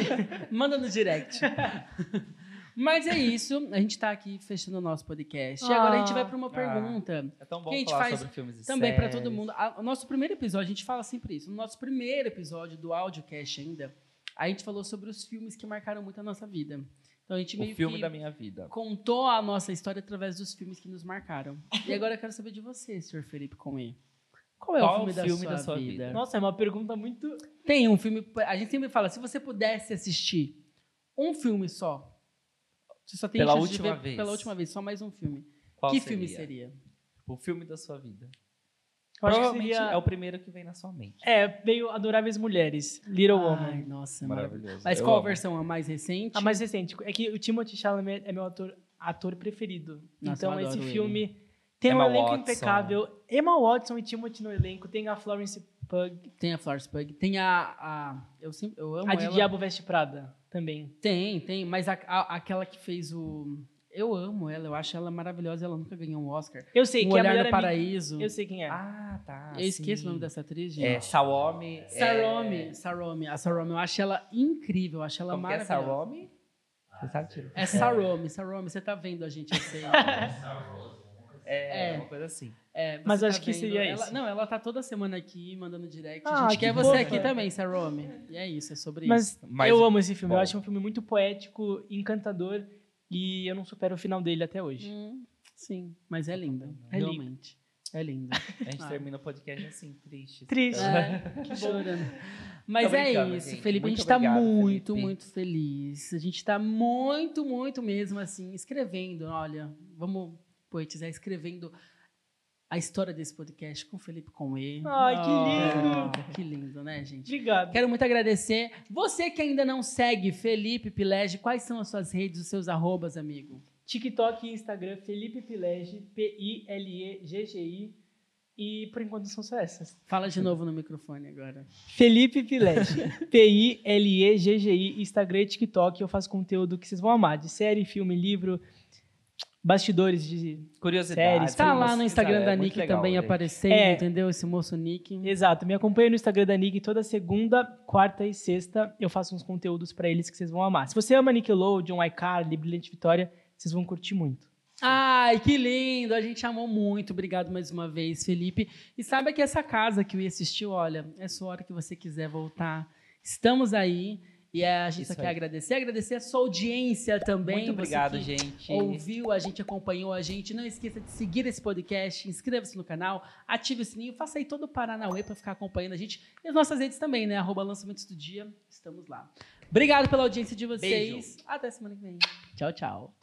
Manda no direct. Mas é isso. A gente tá aqui fechando o nosso podcast. E agora a gente vai para uma Ah. pergunta. É tão bom Que a gente falar faz sobre filmes e Também para todo mundo. A- O nosso primeiro episódio, a gente fala sempre isso. No nosso primeiro episódio do Audiocast ainda, a gente falou sobre os filmes que marcaram muito a nossa vida. Então a gente meio O filme que da minha vida. contou a nossa história através dos filmes que nos marcaram. E agora eu quero saber de você, Sr. Felipe Conway. Qual é Qual o filme, o da, filme sua da sua vida? vida? Nossa, é uma pergunta muito. Tem um filme. A gente sempre fala, se você pudesse assistir um filme só. Você só tem Pela chance de última ver vez. Pela última vez, só mais um filme. Qual que seria? filme seria? O filme da sua vida. Eu acho que Provavelmente seria. é o primeiro que vem na sua mente. É, veio Adoráveis Mulheres, Little Ai, Woman. nossa, maravilhoso. Maravilhoso. Mas Eu qual a amo. versão? A mais recente? A mais recente. É que o Timothy Chalamet é meu ator, ator preferido. Nossa, eu então, esse adoro ele. filme tem Emma um elenco Watson. impecável. Emma Watson e Timothy no elenco. Tem a Florence Pugh. Tem a Florence Pugh. Tem a. a eu, sempre, eu amo A de ela. Diabo Veste Prada também. Tem, tem. Mas a, a- aquela que fez o. Eu amo ela, eu acho ela maravilhosa. Ela nunca ganhou um Oscar. Eu sei um que é a melhor no amiga- Paraíso. Eu sei quem é. Ah, tá. eu esqueço sim. o nome dessa atriz, gente. É Salome. Sarome, Sarome. A Sarome, eu acho ela incrível, eu acho ela Como que é maravilhosa. Salome? Você sabe, Tiro? É Sarome, Sarome, você tá vendo a gente, eu sei. É, É. uma coisa assim. É, Mas tá acho que vendo. seria ela, esse. Não, ela tá toda semana aqui mandando direct. Ah, a gente que quer você fofa. aqui também, Sarome. E é isso, é sobre Mas, isso. Mas- eu amo esse filme. Eu Bom. acho um filme muito poético, encantador. E eu não supero o final dele até hoje. Hum, sim, mas é lindo, É lindo. realmente. É lindo. A gente Ah. termina o podcast assim, triste. Triste. É, chorando. Mas é isso, gente. Felipe. a Muito gente tá obrigado, muito, Felipe. muito feliz. A gente tá muito, muito mesmo assim, escrevendo. Olha, vamos poetizar, escrevendo a história desse podcast com o Felipe Conway. Ai, que lindo. que lindo, né, gente? Obrigado. Quero muito agradecer. Você que ainda não segue Felipe Pilege, quais são as suas redes, os seus arrobas, amigo? TikTok e Instagram, Felipe Pilege, P-I-L-E-G-G-I. E por enquanto são só essas. Fala de novo no microfone agora. Felipe Pilege, P-I-L-E-G-G-I, Instagram e TikTok. Eu faço conteúdo que vocês vão amar, de série, filme, livro, bastidores de... Curiosidade. Séries, Tá lá no Instagram da é Nick também gente. aparecendo, É. entendeu? Esse moço Nick. Exato, me acompanha no Instagram da Nick toda segunda, quarta e sexta. Eu faço uns conteúdos pra eles que vocês vão amar. Se você ama Nickelodeon, iCarly, Brilhante Vitória, vocês vão curtir muito. Ai, que lindo! A gente amou muito. Obrigado mais uma vez, Felipe. E saiba que essa casa que o I assistiu, olha, é sua hora que você quiser voltar. Estamos aí. E a gente Isso só quer aí. agradecer. Agradecer a sua audiência também. Muito obrigado, gente. Ouviu, a gente acompanhou a gente. Não esqueça de seguir esse podcast, inscreva-se no canal, ative o sininho, faça aí todo o Paranauê para ficar acompanhando a gente. E as nossas redes também, né? Arroba lançamentos do dia. Estamos lá. Obrigado pela audiência de vocês. Beijo. Até semana que vem. Tchau, tchau.